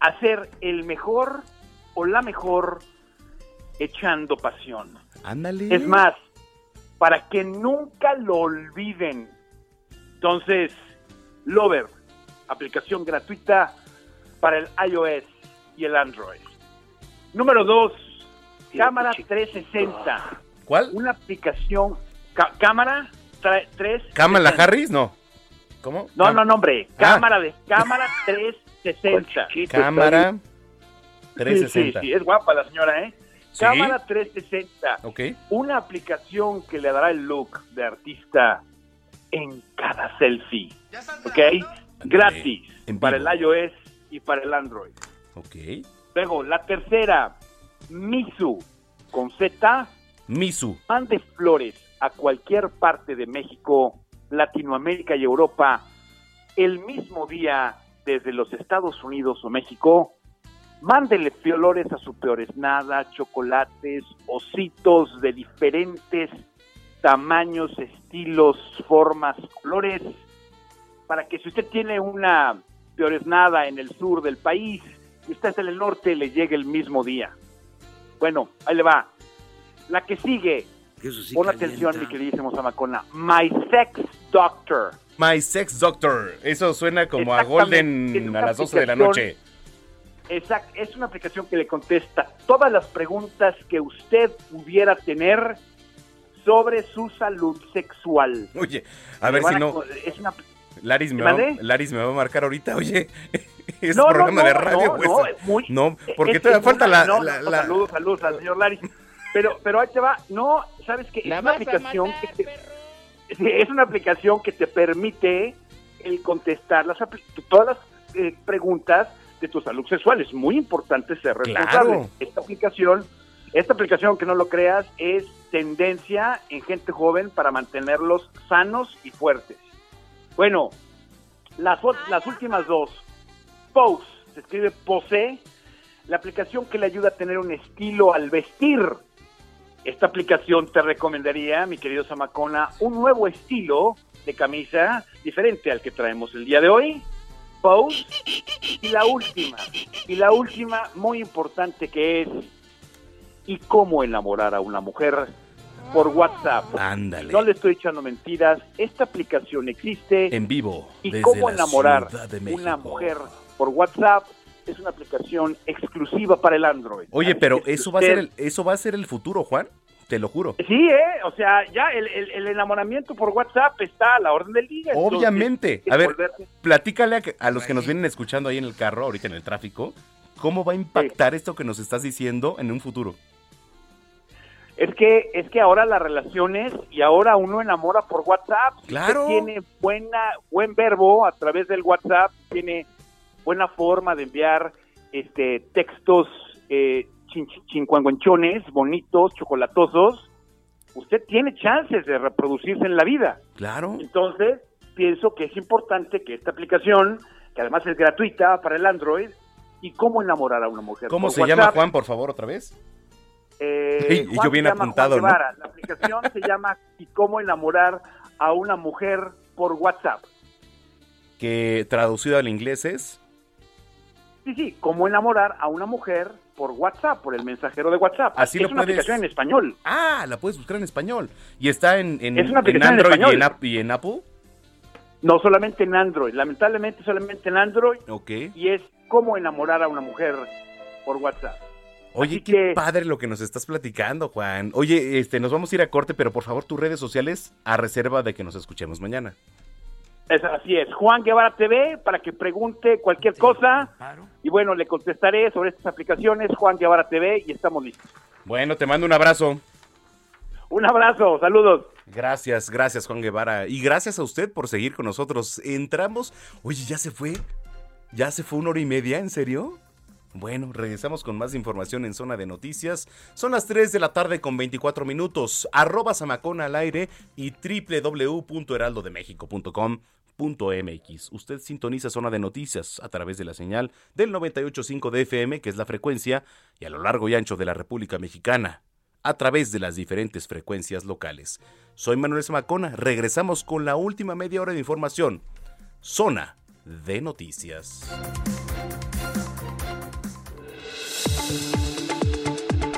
[SPEAKER 20] a ser el mejor o la mejor echando pasión.
[SPEAKER 4] Ándale.
[SPEAKER 20] Es más, para que nunca lo olviden. Entonces, Lover, aplicación gratuita para el iOS y el Android. Número dos, cámara 360.
[SPEAKER 4] ¿Cuál?
[SPEAKER 20] Una aplicación, ca- cámara 3.
[SPEAKER 4] ¿Kamala Harris? No. ¿Cómo?
[SPEAKER 20] No,
[SPEAKER 4] Cam-
[SPEAKER 20] no, no, hombre.
[SPEAKER 4] Ah.
[SPEAKER 20] Cámara de cámara 360.
[SPEAKER 4] Cámara
[SPEAKER 20] Sí,
[SPEAKER 4] 360.
[SPEAKER 20] Sí, sí, es guapa la señora, ¿eh?
[SPEAKER 4] ¿Sí?
[SPEAKER 20] Cámara 360.
[SPEAKER 4] Ok.
[SPEAKER 20] Una aplicación que le dará el look de artista en cada selfie. ¿Ok? Gratis.
[SPEAKER 4] En
[SPEAKER 20] Para el iOS y para el Android.
[SPEAKER 4] Ok.
[SPEAKER 20] Luego, la tercera, Misu, con Z,
[SPEAKER 4] Misu.
[SPEAKER 20] Mande flores a cualquier parte de México, Latinoamérica y Europa el mismo día desde los Estados Unidos o México. Mándele flores a su peores nada, chocolates, ositos de diferentes tamaños, estilos, formas, colores, para que si usted tiene una peores nada en el sur del país y está en el norte, le llegue el mismo día. Bueno, ahí le va. La que sigue, pon atención, mi queridísimo Samacona, My Sex Doctor.
[SPEAKER 4] My Sex Doctor. Eso suena como a Golden a las 12 de la noche.
[SPEAKER 20] Exacto, es una aplicación que le contesta todas las preguntas que usted pudiera tener sobre su salud sexual.
[SPEAKER 4] Oye, a ver si no. Es una... Laris, me va, Laris me va a marcar ahorita, oye. <laughs> Es un programa de radio, no, pues. No, es muy, no porque todavía falta la,
[SPEAKER 20] Saludos, saludos al señor Laris. Pero, pero ahí te va. No, ¿sabes qué? Es una aplicación que te, es una aplicación que te permite el contestar las, todas las eh, preguntas de tu salud sexual. Es muy importante ser responsable. Esta aplicación, esta aplicación que no lo creas, es tendencia en gente joven para mantenerlos sanos y fuertes. Bueno, las, las últimas dos, Pose, se escribe Pose, la aplicación que le ayuda a tener un estilo al vestir. Esta aplicación te recomendaría, mi querido Samacona, un nuevo estilo de camisa diferente al que traemos el día de hoy. Pose. Y la última, y la última muy importante que es, ¿y cómo enamorar a una mujer? por WhatsApp.
[SPEAKER 4] Ándale.
[SPEAKER 20] No le estoy echando mentiras. Esta aplicación existe.
[SPEAKER 4] En vivo.
[SPEAKER 20] Y cómo enamorar a una mujer por WhatsApp es una aplicación exclusiva para el Android.
[SPEAKER 4] Oye, pero eso va a ser el, eso va a ser el futuro, Juan. Te lo juro.
[SPEAKER 20] Sí, ¿eh? O sea, ya el, enamoramiento por WhatsApp está a la orden del día.
[SPEAKER 4] Obviamente. a ver, platícale a, los que nos vienen escuchando ahí en el carro, ahorita en el tráfico, ¿cómo va a impactar esto que nos estás diciendo en un futuro?
[SPEAKER 20] Es que es que ahora las relaciones y ahora uno enamora por WhatsApp.
[SPEAKER 4] Claro.
[SPEAKER 20] tiene buena buen verbo a través del WhatsApp, tiene buena forma de enviar este textos eh, chincuanguanchones, bonitos, chocolatosos. Usted tiene chances de reproducirse en la vida.
[SPEAKER 4] Claro.
[SPEAKER 20] Entonces, pienso que es importante que esta aplicación, que además es gratuita para el Android, y cómo enamorar a una mujer.
[SPEAKER 4] ¿Cómo se llama Juan, por favor, otra vez?
[SPEAKER 20] Eh, y yo bien apuntado, ¿no? La aplicación se llama ¿Y cómo enamorar a una mujer por WhatsApp?
[SPEAKER 4] Que traducido al inglés es...
[SPEAKER 20] Sí, sí, cómo enamorar a una mujer por WhatsApp, por el mensajero de WhatsApp.
[SPEAKER 4] Así es
[SPEAKER 20] una aplicación en español.
[SPEAKER 4] Ah, la puedes buscar en español. ¿Y está en, en, Android y, en, Apple?
[SPEAKER 20] No, solamente en Android. Lamentablemente solamente en Android.
[SPEAKER 4] Ok.
[SPEAKER 20] Y es cómo enamorar a una mujer por WhatsApp.
[SPEAKER 4] Oye, qué padre lo que nos estás platicando, Juan. Oye, este, nos vamos a ir a corte, pero por favor tus redes sociales a reserva de que nos escuchemos mañana.
[SPEAKER 20] Es, así es, Juan Guevara TV, para que pregunte cualquier cosa. Y bueno, le contestaré sobre estas aplicaciones, Juan Guevara TV, y estamos listos.
[SPEAKER 4] Bueno, te mando un abrazo.
[SPEAKER 20] Un abrazo, saludos.
[SPEAKER 4] Gracias, gracias Juan Guevara. Y gracias a usted por seguir con nosotros. Entramos. Oye, ¿ya se fue? ¿Ya se fue una hora y media? ¿En serio? Bueno, regresamos con más información en Zona de Noticias. Son las 3 de la tarde con 24 minutos. Arroba Samacona al aire y www.heraldodemexico.com.mx. Usted sintoniza Zona de Noticias a través de la señal del 985 de FM, que es la frecuencia, y a lo largo y ancho de la República Mexicana, a través de las diferentes frecuencias locales. Soy Manuel Samacona. Regresamos con la última media hora de información. Zona de Noticias.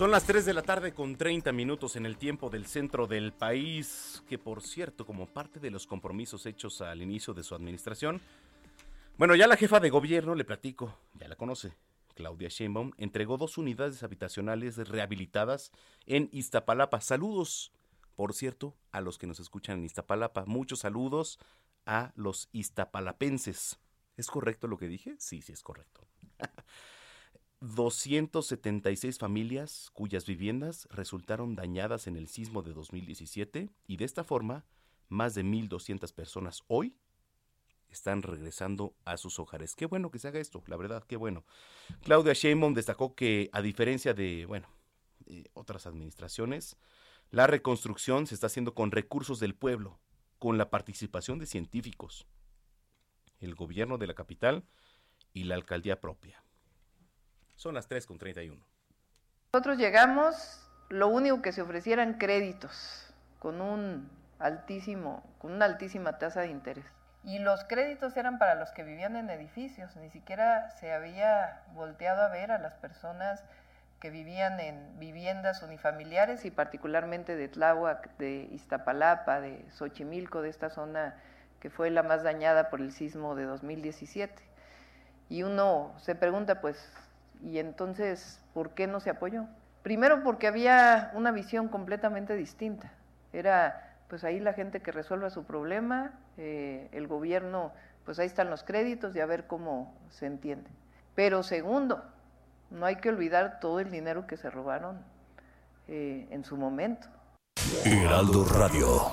[SPEAKER 4] Son las 3 de la tarde con 30 minutos en el tiempo del centro del país, que por cierto, como parte de los compromisos hechos al inicio de su administración, Bueno, ya la jefa de gobierno, le platico, ya la conoce, Claudia Sheinbaum, entregó dos unidades habitacionales rehabilitadas en Iztapalapa. Saludos, por cierto, a los que nos escuchan en Iztapalapa. Muchos saludos a los iztapalapenses. ¿Es correcto lo que dije? Sí, sí es correcto. <laughs> 276 familias cuyas viviendas resultaron dañadas en el sismo de 2017 y de esta forma más de 1.200 personas hoy están regresando a sus hogares. Qué bueno que se haga esto, la verdad, qué bueno. Claudia Sheinbaum destacó que a diferencia de, bueno, otras administraciones, la reconstrucción se está haciendo con recursos del pueblo, con la participación de científicos, el gobierno de la capital y la alcaldía propia. Son las 3 con 31.
[SPEAKER 10] Nosotros llegamos, lo único que se ofrecieran créditos con un altísimo, con una altísima tasa de interés. Y los créditos eran para los que vivían en edificios, ni siquiera se había volteado a ver a las personas que vivían en viviendas unifamiliares y particularmente de Tláhuac, de Iztapalapa, de Xochimilco, de esta zona que fue la más dañada por el sismo de 2017. Y uno se pregunta, pues, ¿y entonces por qué no se apoyó? Primero porque había una visión completamente distinta. Era pues ahí la gente que resuelva su problema, eh, el gobierno, pues ahí están los créditos y a ver cómo se entiende. Pero segundo, no hay que olvidar todo el dinero que se robaron eh, en su momento.
[SPEAKER 12] Radio.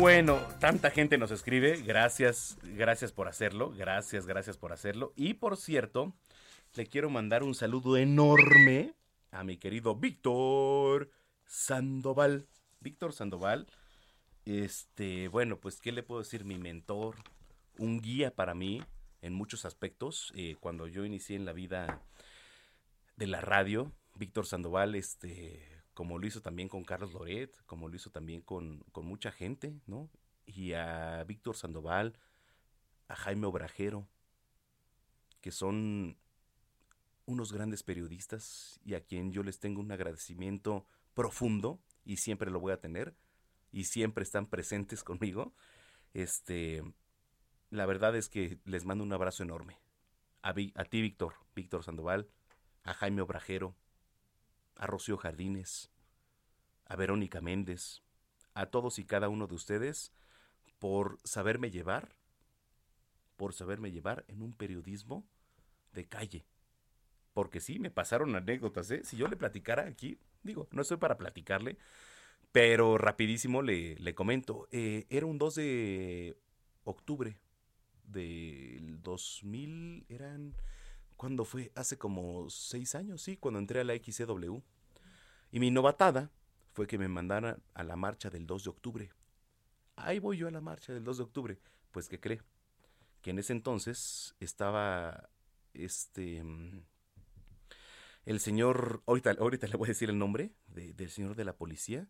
[SPEAKER 4] Bueno, tanta gente nos escribe, gracias, gracias por hacerlo, gracias, gracias por hacerlo. Y por cierto, le quiero mandar un saludo enorme a mi querido Víctor Sandoval. Víctor Sandoval, este, bueno, pues, ¿qué le puedo decir? Mi mentor, un guía para mí en muchos aspectos. Eh, cuando yo inicié en la vida de la radio, Víctor Sandoval, este, como lo hizo también con Carlos Loret, como lo hizo también con, con mucha gente, ¿no? Y a Víctor Sandoval, a Jaime Obrajero, que son unos grandes periodistas y a quien yo les tengo un agradecimiento profundo y siempre lo voy a tener y siempre están presentes <laughs> conmigo. Este, la verdad es que les mando un abrazo enorme. A, a ti, Víctor, Víctor Sandoval, a Jaime Obrajero, a Rocío Jardines, a Verónica Méndez, a todos y cada uno de ustedes por saberme llevar, por saberme llevar en un periodismo de calle, porque sí, me pasaron anécdotas, ¿eh? Si yo le platicara aquí, digo, no estoy para platicarle, pero rapidísimo le, le comento. Eh, era un 2 de octubre del 2000, eran... ¿Cuándo fue? Hace como seis años, sí, cuando entré a la XCW. Y mi novatada fue que me mandaran a la marcha del 2 de octubre. Ahí voy yo a la marcha del 2 de octubre. Pues, ¿qué cree? Que en ese entonces estaba este el señor, ahorita, ahorita le voy a decir el nombre del señor de la policía,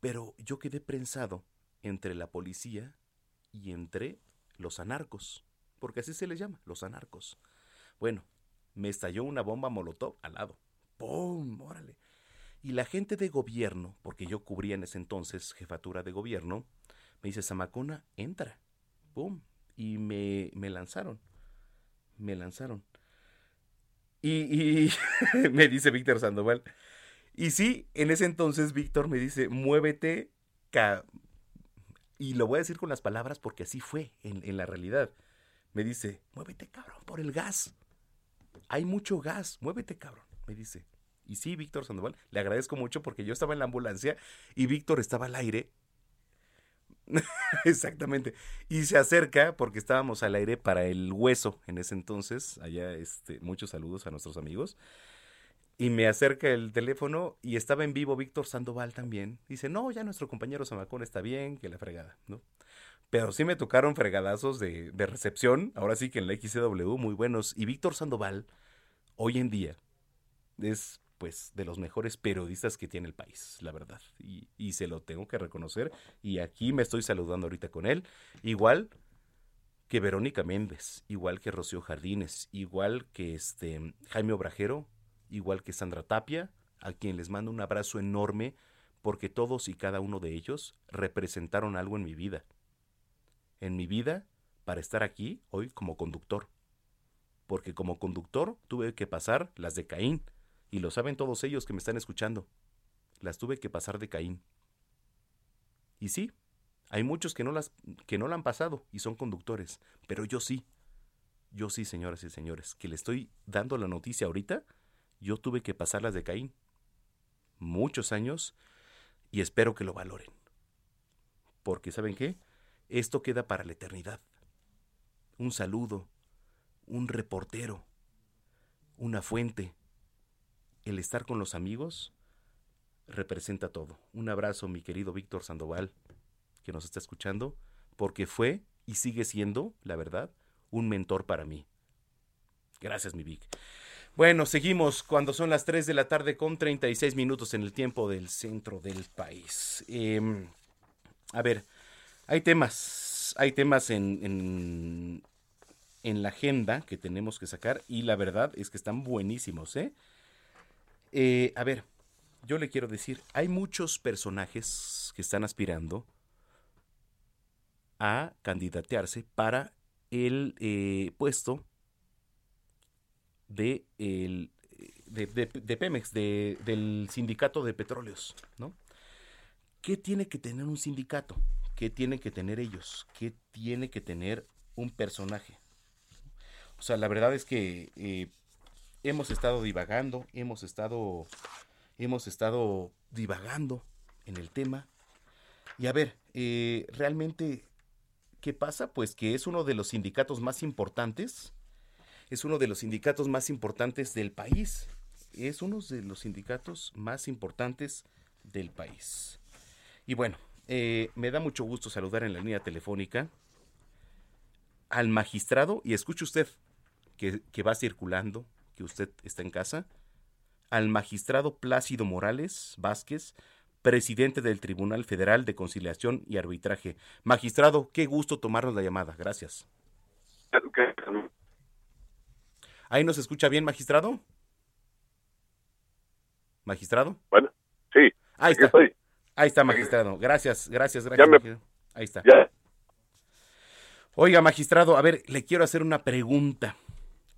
[SPEAKER 4] pero yo quedé prensado entre la policía y entre los anarcos, porque así se les llama, los anarcos. Bueno, me estalló una bomba molotov al lado. ¡Pum! Órale. Y la gente de gobierno, porque yo cubría en ese entonces jefatura de gobierno, me dice, Zamacona, entra. ¡Pum! Y me, me lanzaron. Me lanzaron. Y, <laughs> me dice Víctor Sandoval. Y sí, en ese entonces Víctor me dice, muévete. Y lo voy a decir con las palabras porque así fue en, en la realidad. Me dice, muévete cabrón por el gas. Hay mucho gas, muévete cabrón, me dice. Y sí, Víctor Sandoval, le agradezco mucho porque yo estaba en la ambulancia y Víctor estaba al aire <laughs> Exactamente. Y se acerca porque estábamos al aire para el hueso en ese entonces. Allá, este, muchos saludos a nuestros amigos. Y me acerca el teléfono y estaba en vivo Víctor Sandoval también. Dice, no, ya nuestro compañero Samacón está bien, que la fregada, ¿no? Pero sí me tocaron fregadazos de, de recepción, ahora sí que en la XCW, muy buenos. Y Víctor Sandoval, hoy en día, es pues de los mejores periodistas que tiene el país, la verdad. Y, se lo tengo que reconocer. Y aquí me estoy saludando ahorita con él. Igual que Verónica Méndez, igual que Rocío Jardines, igual que este Jaime Obrajero, igual que Sandra Tapia, a quien les mando un abrazo enorme porque todos y cada uno de ellos representaron algo en mi vida. En mi vida para estar aquí hoy como conductor. Porque como conductor tuve que pasar las de Caín, y lo saben todos ellos que me están escuchando. Las tuve que pasar de Caín. Y sí, hay muchos que no las que no la han pasado y son conductores, pero yo sí. Yo sí, señoras y señores, que le estoy dando la noticia ahorita, yo tuve que pasar las de Caín. Muchos años y espero que lo valoren. Porque ¿saben qué? Esto queda para la eternidad. Un saludo, un reportero, una fuente. El estar con los amigos representa todo. Un abrazo, mi querido Víctor Sandoval, que nos está escuchando, porque fue y sigue siendo, la verdad, un mentor para mí. Gracias, mi Vic. Bueno, seguimos cuando son las 3 de la tarde con 36 minutos en el tiempo del centro del país. Em, a ver, hay temas, hay temas en, en, la agenda que tenemos que sacar y la verdad es que están buenísimos, ¿eh? eh a ver, yo le quiero decir, hay muchos personajes que están aspirando a candidatearse para el eh, puesto de, el, de, de, Pemex, de, del sindicato de petróleos, ¿no? ¿Qué tiene que tener un sindicato? ¿Qué tiene que tener ellos? ¿Qué tiene que tener un personaje? O sea, la verdad es que eh, hemos estado divagando, hemos estado, hemos estado divagando en el tema. Y a ver, eh, realmente ¿Qué pasa? Pues que es uno de los sindicatos más importantes, es uno de los sindicatos más importantes del país, es uno de los sindicatos más importantes del país. Y bueno, eh, me da mucho gusto saludar en la línea telefónica al magistrado, y escuche usted que, que va circulando, que usted está en casa, al magistrado Plácido Morales Vázquez, presidente del Tribunal Federal de Conciliación y Arbitraje. Magistrado, qué gusto tomarnos la llamada. Gracias. ¿Ahí nos escucha bien, magistrado? ¿Magistrado?
[SPEAKER 21] Bueno, sí.
[SPEAKER 4] Ahí está. Ahí está, magistrado. Gracias, gracias, gracias. Ahí está. Oiga, magistrado, a ver, le quiero hacer una pregunta.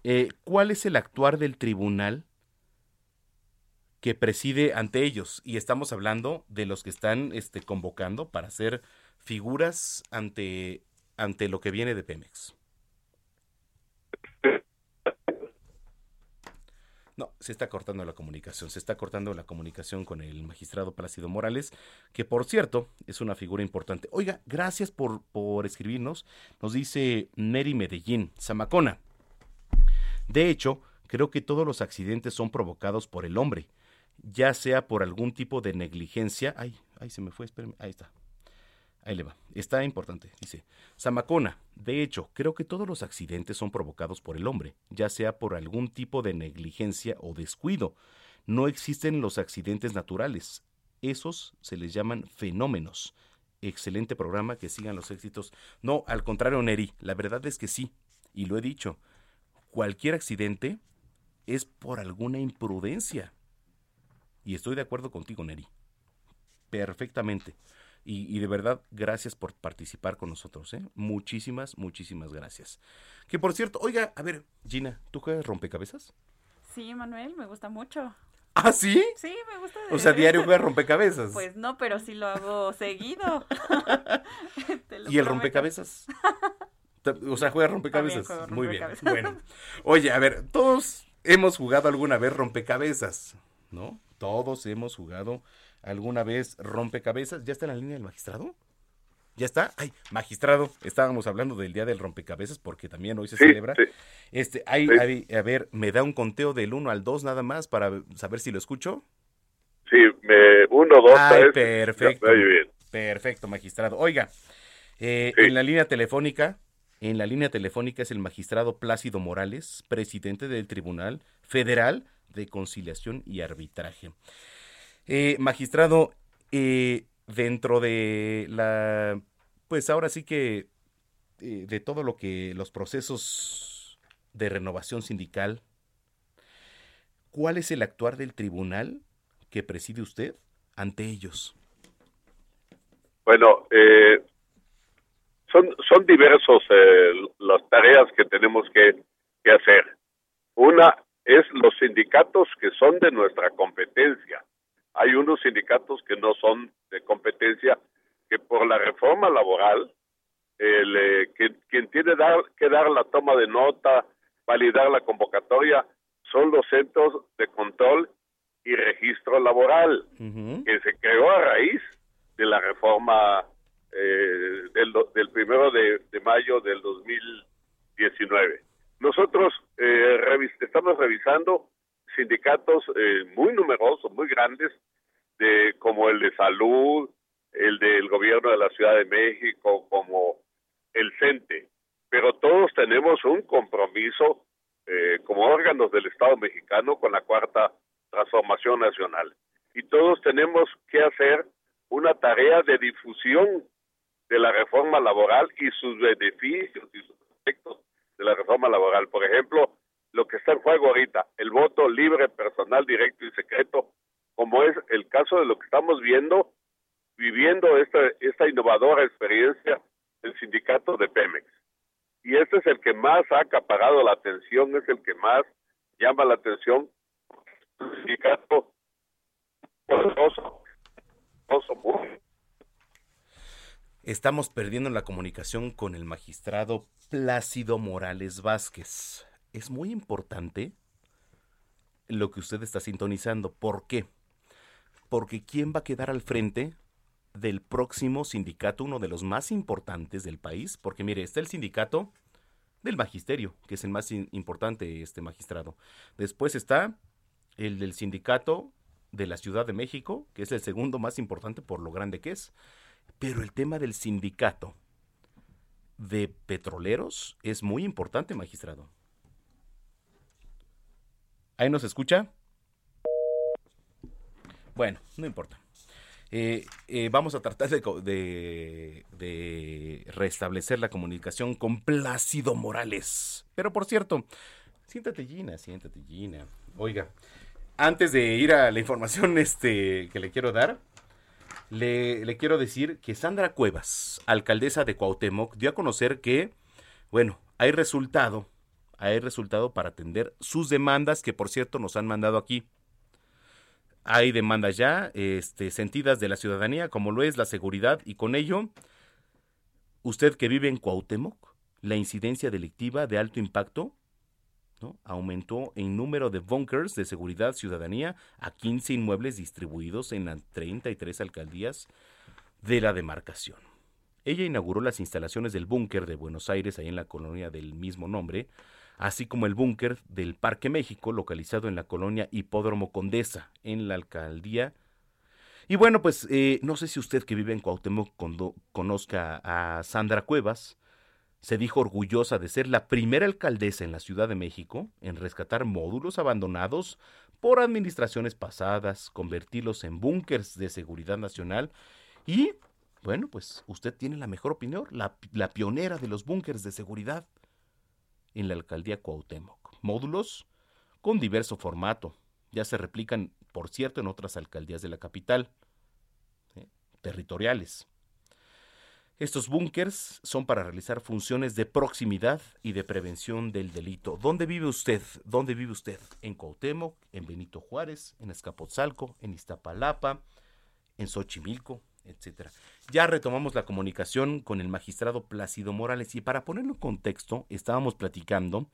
[SPEAKER 4] Eh, ¿Cuál es el actuar del tribunal que preside ante ellos. Y estamos hablando de los que están este, convocando para ser figuras ante, ante lo que viene de Pemex. No, se está cortando la comunicación, se está cortando la comunicación con el magistrado Plácido Morales, que por cierto es una figura importante. Oiga, gracias por, por escribirnos, nos dice Neri Medellín, Zamacona. De hecho, creo que todos los accidentes son provocados por el hombre ya sea por algún tipo de negligencia. Ay, ay, se me fue, espérenme. Ahí está. Ahí le va. Está importante. Dice, Zamacona, de hecho, creo que todos los accidentes son provocados por el hombre, ya sea por algún tipo de negligencia o descuido. No existen los accidentes naturales. Esos se les llaman fenómenos. Excelente programa, que sigan los éxitos. No, al contrario, Neri, la verdad es que sí, y lo he dicho, cualquier accidente es por alguna imprudencia. Y estoy de acuerdo contigo, Neri. Perfectamente. Y, de verdad, gracias por participar con nosotros. ¿eh? Muchísimas, muchísimas gracias. Que por cierto, oiga, a ver, Gina, ¿tú juegas rompecabezas?
[SPEAKER 17] Sí, Manuel, me gusta mucho.
[SPEAKER 4] ¿Ah, sí?
[SPEAKER 17] Sí, me gusta.
[SPEAKER 4] O sea, diario <laughs> juegas rompecabezas.
[SPEAKER 17] Pues no, pero sí lo hago seguido. <laughs>
[SPEAKER 4] ¿Y el rompecabezas? <laughs> o sea, juegas rompecabezas. Muy bien. Bueno, oye, a ver, todos hemos jugado alguna vez rompecabezas, ¿no? Todos hemos jugado alguna vez rompecabezas. ¿Ya está en la línea del magistrado? ¿Ya está? Ay, magistrado, estábamos hablando del Día del Rompecabezas porque también hoy se celebra. Este, hay, a ver, ¿me da un conteo del 1 al 2 nada más para saber si lo escucho?
[SPEAKER 21] Sí, me, 1, 2,
[SPEAKER 4] Ay, perfecto. Perfecto, magistrado. Oiga, eh, en la línea telefónica, en la línea telefónica es el magistrado Plácido Morales, presidente del Tribunal Federal de Conciliación y Arbitraje. Eh, magistrado, eh, dentro de la, pues ahora sí que eh, de todo lo que los procesos de renovación sindical, ¿cuál es el actuar del tribunal que preside usted ante ellos?
[SPEAKER 21] Bueno, eh, son, son diversos eh, las tareas que tenemos que, que hacer. Una es los sindicatos que son de nuestra competencia. Hay unos sindicatos que no son de competencia, que por la reforma laboral, el, eh, que, quien tiene dar, que dar la toma de nota, validar la convocatoria, son los centros de control y registro laboral, que se creó a raíz de la reforma eh, del, del primero de, de mayo del 2019. Nosotros eh, estamos revisando sindicatos eh, muy numerosos, muy grandes, de como el de salud, el del gobierno de la Ciudad de México, como el CENTE, pero todos tenemos un compromiso eh, como órganos del Estado mexicano con la cuarta transformación nacional. Y todos tenemos que hacer una tarea de difusión de la reforma laboral y sus beneficios y sus efectos de la reforma laboral. Por ejemplo, lo que está en juego ahorita, el voto libre, personal, directo y secreto, como es el caso de lo que estamos viendo, viviendo esta, esta innovadora experiencia del sindicato de Pemex. Y este es el que más ha acaparado la atención, es el que más llama la atención. Sindicato poderoso,
[SPEAKER 4] Estamos perdiendo la comunicación con el magistrado Plácido Morales Vázquez. Es muy importante lo que usted está sintonizando. ¿Por qué? Porque ¿quién va a quedar al frente del próximo sindicato, uno de los más importantes del país? Porque mire, está el sindicato del magisterio, que es el más importante, este magistrado. Después está el del sindicato de la Ciudad de México, que es el segundo más importante por lo grande que es. Pero el tema del sindicato de petroleros es muy importante, magistrado. ¿Ahí nos escucha? Bueno, no importa. Eh, eh, vamos a tratar de, restablecer la comunicación con Plácido Morales. Pero por cierto, siéntate Gina, siéntate Gina. Oiga, antes de ir a la información <laughs> este, que le quiero dar, le, quiero decir que Sandra Cuevas, alcaldesa de Cuauhtémoc, dio a conocer que, bueno, hay resultado, hay resultado para atender sus demandas que por cierto nos han mandado aquí. Hay demandas ya este, sentidas de la ciudadanía, como lo es la seguridad, y con ello, usted que vive en Cuauhtémoc, la incidencia delictiva de alto impacto aumentó en número de bunkers de seguridad ciudadanía a 15 inmuebles distribuidos en las 33 alcaldías de la demarcación. Ella inauguró las instalaciones del búnker de Buenos Aires, ahí en la colonia del mismo nombre, así como el búnker del Parque México, localizado en la colonia Hipódromo Condesa, en la alcaldía. Y bueno, pues eh, no sé si usted que vive en Cuauhtémoc conozca a Sandra Cuevas, se dijo orgullosa de ser la primera alcaldesa en la Ciudad de México en rescatar módulos abandonados por administraciones pasadas, convertirlos en búnkers de seguridad nacional y, bueno, pues usted tiene la mejor opinión, la, pionera de los búnkers de seguridad en la alcaldía Cuauhtémoc. Módulos con diverso formato, ya se replican, por cierto, en otras alcaldías de la capital, territoriales. Estos búnkers son para realizar funciones de proximidad y de prevención del delito. ¿Dónde vive usted? ¿Dónde vive usted? En Cuauhtémoc, en Benito Juárez, en Escapotzalco, en Iztapalapa, en Xochimilco, etcétera. Ya retomamos la comunicación con el magistrado Plácido Morales y para ponerlo en contexto, estábamos platicando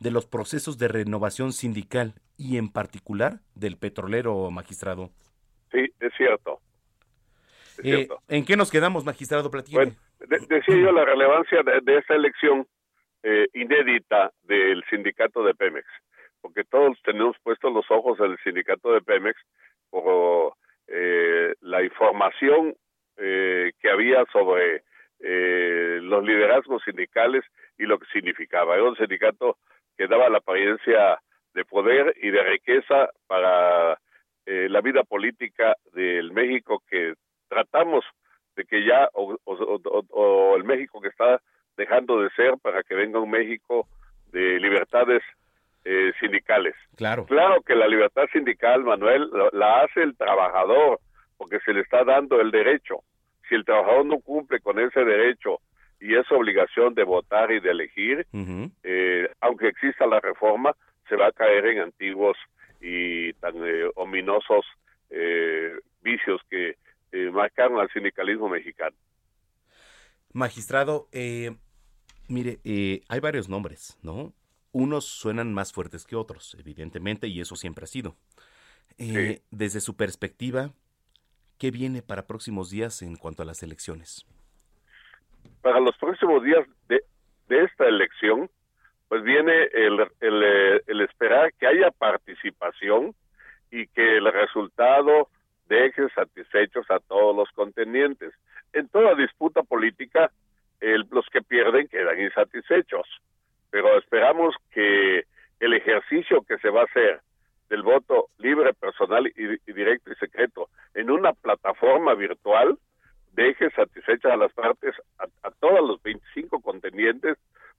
[SPEAKER 4] de los procesos de renovación sindical y en particular del petrolero magistrado.
[SPEAKER 21] Sí, es cierto.
[SPEAKER 4] Eh, ¿En qué nos quedamos, magistrado Platino?
[SPEAKER 21] Bueno, decía yo la relevancia de, esta elección eh, inédita del sindicato de Pemex, porque todos tenemos puestos los ojos en el sindicato de Pemex por eh, la información que había sobre los liderazgos sindicales y lo que significaba. Era un sindicato que daba la apariencia de poder y de riqueza para la vida política del México que tratamos de que ya, o, el México que está dejando de ser para que venga un México de libertades eh, sindicales.
[SPEAKER 4] Claro.
[SPEAKER 21] Claro que la libertad sindical, Manuel, la, hace el trabajador, porque se le está dando el derecho. Si el trabajador no cumple con ese derecho y esa obligación de votar y de elegir, eh, aunque exista la reforma, se va a caer en antiguos y tan eh, ominosos eh, vicios que marcaron al sindicalismo mexicano.
[SPEAKER 4] Magistrado, mire, hay varios nombres, ¿no? Unos suenan más fuertes que otros, evidentemente, y eso siempre ha sido. Desde su perspectiva, ¿qué viene para próximos días en cuanto a las elecciones?
[SPEAKER 21] para los próximos días de, esta elección, pues viene el, el, el, esperar que haya participación y que el resultado deje satisfechos a todos los contendientes. En toda disputa política, los que pierden quedan insatisfechos, pero esperamos que el ejercicio que se va a hacer del voto libre, personal y directo y secreto en una plataforma virtual deje satisfechas a las partes, a, todos los 25 contendientes,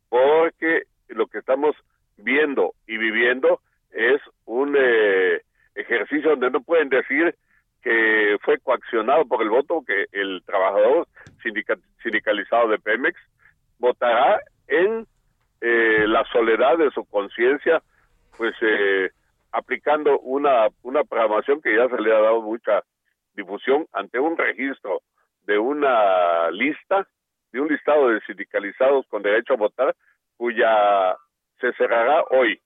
[SPEAKER 21] porque lo que estamos viendo y viviendo es un eh, ejercicio donde no pueden decir que fue coaccionado por el voto, que el trabajador sindicalizado de Pemex votará en eh, de su conciencia, pues eh, aplicando una, una programación que ya se le ha dado mucha difusión ante un registro de una lista, de un listado de sindicalizados con derecho a votar, cuya se cerrará hoy.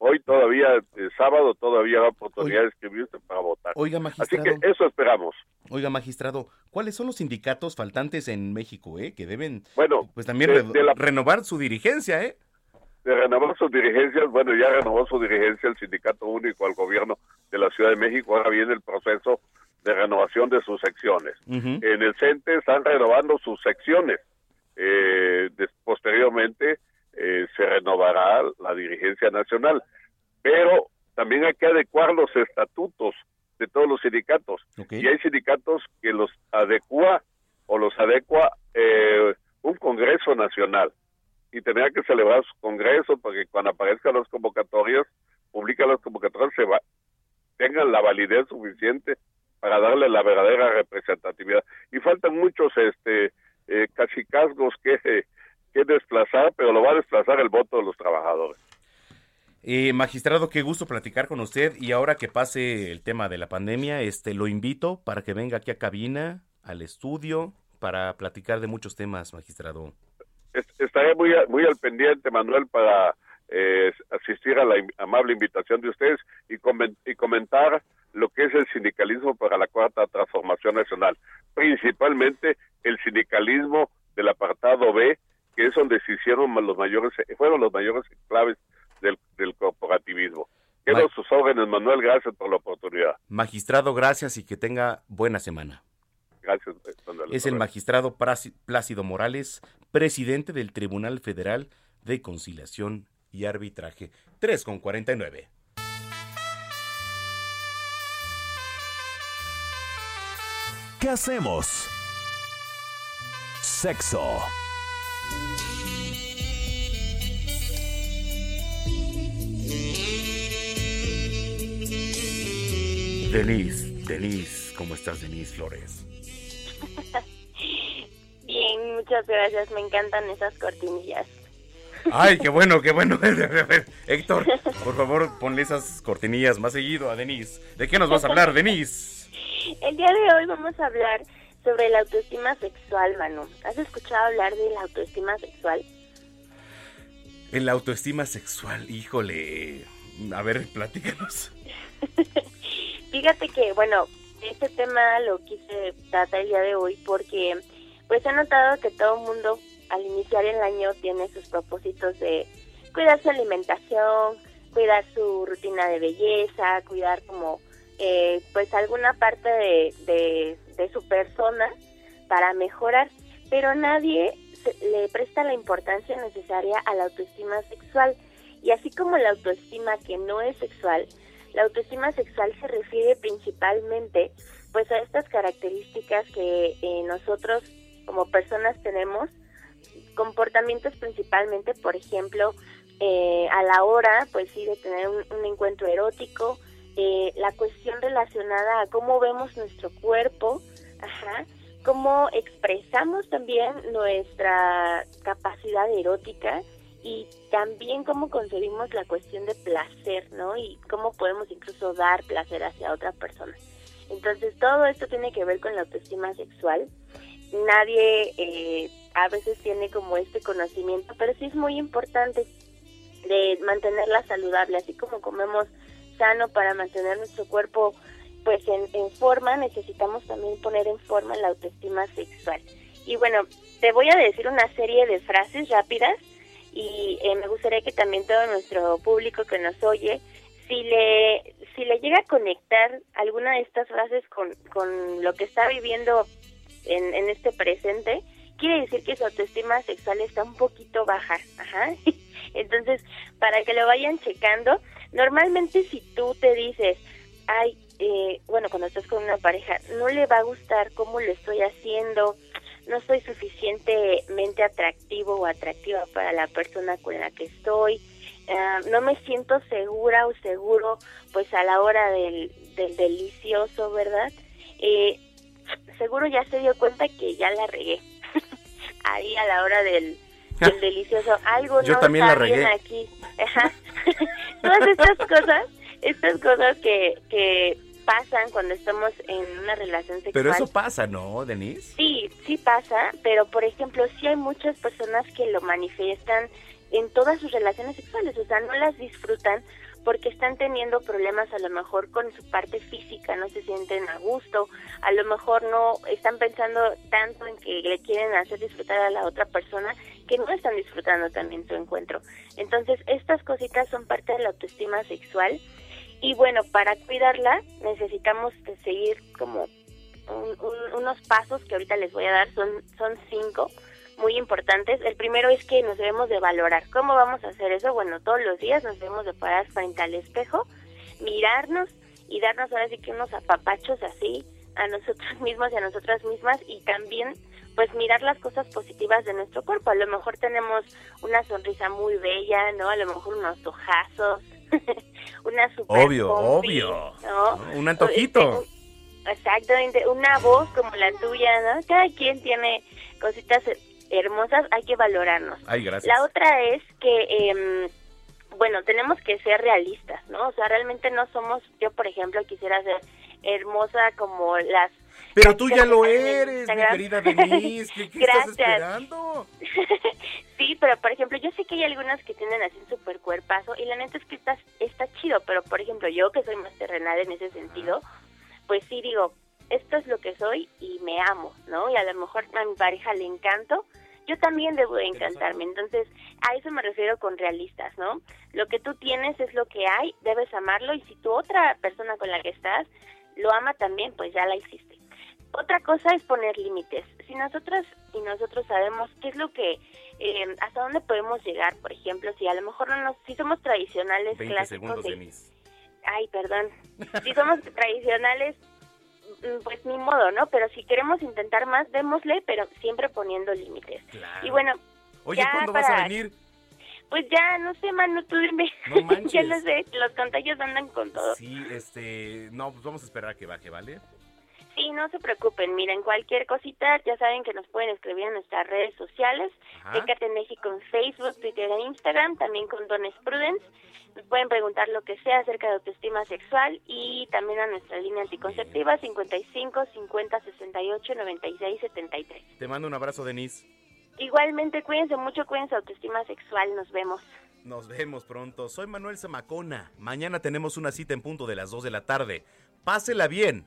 [SPEAKER 21] Hoy todavía, el sábado, todavía hay oportunidad de inscribirse para votar.
[SPEAKER 4] Oiga, magistrado.
[SPEAKER 21] Así que eso esperamos.
[SPEAKER 4] Oiga, magistrado, ¿cuáles son los sindicatos faltantes en México, eh? Que deben,
[SPEAKER 21] bueno,
[SPEAKER 4] pues también renovar su dirigencia, eh?
[SPEAKER 21] De renovar sus dirigencias, bueno, ya renovó su dirigencia el Sindicato Único al Gobierno de la Ciudad de México, ahora viene el proceso de renovación de sus secciones. En el CENTE están renovando sus secciones. Eh, posteriormente eh, se renovará la dirigencia nacional. Pero también hay que adecuar los estatutos de todos los sindicatos. Y hay sindicatos que los adecua o los adecua eh, un Congreso Nacional. Y tendrá que celebrar su Congreso para que cuando aparezcan las convocatorias, publica las convocatorias, se va, tengan la validez suficiente para darle la verdadera representatividad. Y faltan muchos este eh, que, que desplazar, pero lo va a desplazar el voto de los trabajadores.
[SPEAKER 4] Eh, magistrado, qué gusto platicar con usted y ahora que pase el tema de la pandemia, este lo invito para que venga aquí a cabina, al estudio, para platicar de muchos temas, magistrado.
[SPEAKER 21] Estaré muy, muy al pendiente, Manuel, para eh, asistir a la amable invitación de ustedes y, y comentar lo que es el sindicalismo para la cuarta transformación nacional, principalmente el sindicalismo del apartado B, que es donde se hicieron los mayores, fueron los mayores claves del, corporativismo. Quedo sus órdenes, Manuel, gracias por la oportunidad.
[SPEAKER 4] Magistrado, gracias y que tenga buena semana.
[SPEAKER 21] Gracias, Manuel.
[SPEAKER 4] Es el magistrado Plácido Morales, presidente del Tribunal Federal de Conciliación y Arbitraje. 3 con 49.
[SPEAKER 12] ¿Qué hacemos? Sexo.
[SPEAKER 4] Denise, Denise, ¿cómo estás, Denise Flores?
[SPEAKER 22] Bien, muchas gracias, me encantan esas cortinillas.
[SPEAKER 4] Ay, qué bueno, qué bueno. <laughs> Héctor, por favor, ponle esas cortinillas más seguido a Denise. ¿De qué nos vas a hablar, Denise?
[SPEAKER 22] El día de hoy vamos a hablar sobre la autoestima sexual, Manu. ¿Has escuchado hablar de la autoestima sexual?
[SPEAKER 4] El autoestima sexual, híjole. A ver, platícanos. <laughs>
[SPEAKER 22] Fíjate que, bueno, este tema lo quise tratar el día de hoy porque pues he notado que todo mundo al iniciar el año tiene sus propósitos de cuidar su alimentación, cuidar su rutina de belleza, cuidar como eh, pues alguna parte de, de, su persona para mejorar, pero nadie le presta la importancia necesaria a la autoestima sexual. Y así como la autoestima que no es sexual, la autoestima sexual se refiere principalmente pues a estas características que eh, nosotros como personas tenemos, comportamientos principalmente, por ejemplo, eh, a la hora, pues sí, de tener un encuentro erótico, eh, la cuestión relacionada a cómo vemos nuestro cuerpo, ajá, cómo expresamos también nuestra capacidad erótica y también cómo concebimos la cuestión de placer, ¿no? Y cómo podemos incluso dar placer hacia otra persona. Entonces todo esto tiene que ver con la autoestima sexual. Nadie eh, a veces tiene como este conocimiento, pero sí es muy importante de mantenerla saludable, así como comemos sano para mantener nuestro cuerpo pues en, en forma, necesitamos también poner en forma la autoestima sexual. Y bueno, te voy a decir una serie de frases rápidas y eh, me gustaría que también todo nuestro público que nos oye, si le, si le llega a conectar alguna de estas frases con, con lo que está viviendo en, en este presente, quiere decir que su autoestima sexual está un poquito baja. Ajá. <laughs> Entonces, para que lo vayan checando, normalmente si tú te dices, ay, eh, bueno, cuando estás con una pareja, no le va a gustar cómo lo estoy haciendo, no soy suficientemente atractivo o atractiva para la persona con la que estoy, ah, no me siento segura o seguro pues a la hora del, del delicioso, ¿verdad? Eh, seguro ya se dio cuenta que ya la regué <laughs> ahí a la hora del, del delicioso. Algo
[SPEAKER 4] Yo
[SPEAKER 22] no
[SPEAKER 4] también
[SPEAKER 22] está
[SPEAKER 4] la regué.
[SPEAKER 22] bien aquí. <laughs> Todas estas cosas, estas cosas que, que pasan cuando estamos en una relación sexual.
[SPEAKER 4] Pero eso pasa, ¿no, Denise?
[SPEAKER 22] Sí, sí pasa, pero por ejemplo, sí hay muchas personas que lo manifiestan en todas sus relaciones sexuales, o sea, no las disfrutan porque están teniendo problemas a lo mejor con su parte física, no se sienten a gusto, a lo mejor no están pensando tanto en que le quieren hacer disfrutar a la otra persona que no están disfrutando también su encuentro. Entonces, estas cositas son parte de la autoestima sexual y bueno, para cuidarla necesitamos seguir como un- un- unos pasos que ahorita les voy a dar, son, son cinco muy importantes. El primero es que nos debemos de valorar. ¿Cómo vamos a hacer eso? Bueno, todos los días nos debemos de parar frente al espejo, mirarnos y darnos ahora sí que unos apapachos así a nosotros <laughs> mismos y a nosotras mismas y también pues mirar las cosas positivas de nuestro cuerpo. A lo mejor tenemos una sonrisa muy bella, ¿no? A lo mejor unos ojazos, <laughs> una super
[SPEAKER 4] Obvio, obvio.
[SPEAKER 22] ¿no?
[SPEAKER 4] Un antojito.
[SPEAKER 22] Este, Exactamente, una voz como la tuya, ¿no? Cada quien tiene cositas hermosas, hay que valorarnos.
[SPEAKER 4] Ay, gracias.
[SPEAKER 22] La otra es que, em, bueno, tenemos que ser realistas, ¿no? O sea, realmente no somos, yo por ejemplo quisiera ser hermosa como las...
[SPEAKER 4] Pero tú ya lo eres, mi querida Denise. ¿Qué, qué estás esperando? <laughs>
[SPEAKER 22] Sí, pero por ejemplo, yo sé que hay algunas que tienen así un super cuerpazo y la neta es que está, está chido, pero por ejemplo, yo que soy más terrenal en ese sentido, pues sí digo, esto es lo que soy y me amo, ¿no? Y a lo mejor a mi pareja le encanto, yo también debo de encantarme. Entonces, a eso me refiero con realistas, ¿no? Lo que tú tienes es lo que hay, debes amarlo y si tu otra persona con la que estás lo ama también, pues ya la hiciste. Otra cosa es poner límites. Si nosotras y nosotros sabemos qué es lo que, eh, hasta dónde podemos llegar, por ejemplo, si a lo mejor no nos, si somos tradicionales
[SPEAKER 4] 20
[SPEAKER 22] clásicos
[SPEAKER 4] segundos,
[SPEAKER 22] de-
[SPEAKER 4] Denise.
[SPEAKER 22] ay, perdón, si somos <laughs> tradicionales, mm, pues ni modo, ¿no? Pero si queremos intentar más, démosle, pero siempre poniendo límites.
[SPEAKER 4] Claro.
[SPEAKER 22] Y bueno,
[SPEAKER 4] Oye,
[SPEAKER 22] ya
[SPEAKER 4] ¿cuándo vas
[SPEAKER 22] para-
[SPEAKER 4] a venir?
[SPEAKER 22] Pues ya, no sé, Manu, tú dime.
[SPEAKER 4] No manches. <laughs>
[SPEAKER 22] ya no sé, los contagios andan con todo.
[SPEAKER 4] Sí, este, no, pues vamos a esperar a que baje, ¿vale?
[SPEAKER 22] Sí, no se preocupen, miren, cualquier cosita, ya saben que nos pueden escribir en nuestras redes sociales. Tecate México en Facebook, Twitter e Instagram, también con Dones Prudence, nos pueden preguntar lo que sea acerca de autoestima sexual y también a nuestra línea anticonceptiva 55 50 68 96 73.
[SPEAKER 4] Te mando un abrazo, Denise.
[SPEAKER 22] Igualmente, cuídense mucho, cuídense autoestima sexual, nos vemos.
[SPEAKER 4] Nos vemos pronto. Soy Manuel Zamacona. Mañana tenemos una cita en punto de las 2 de la tarde. Pásela bien.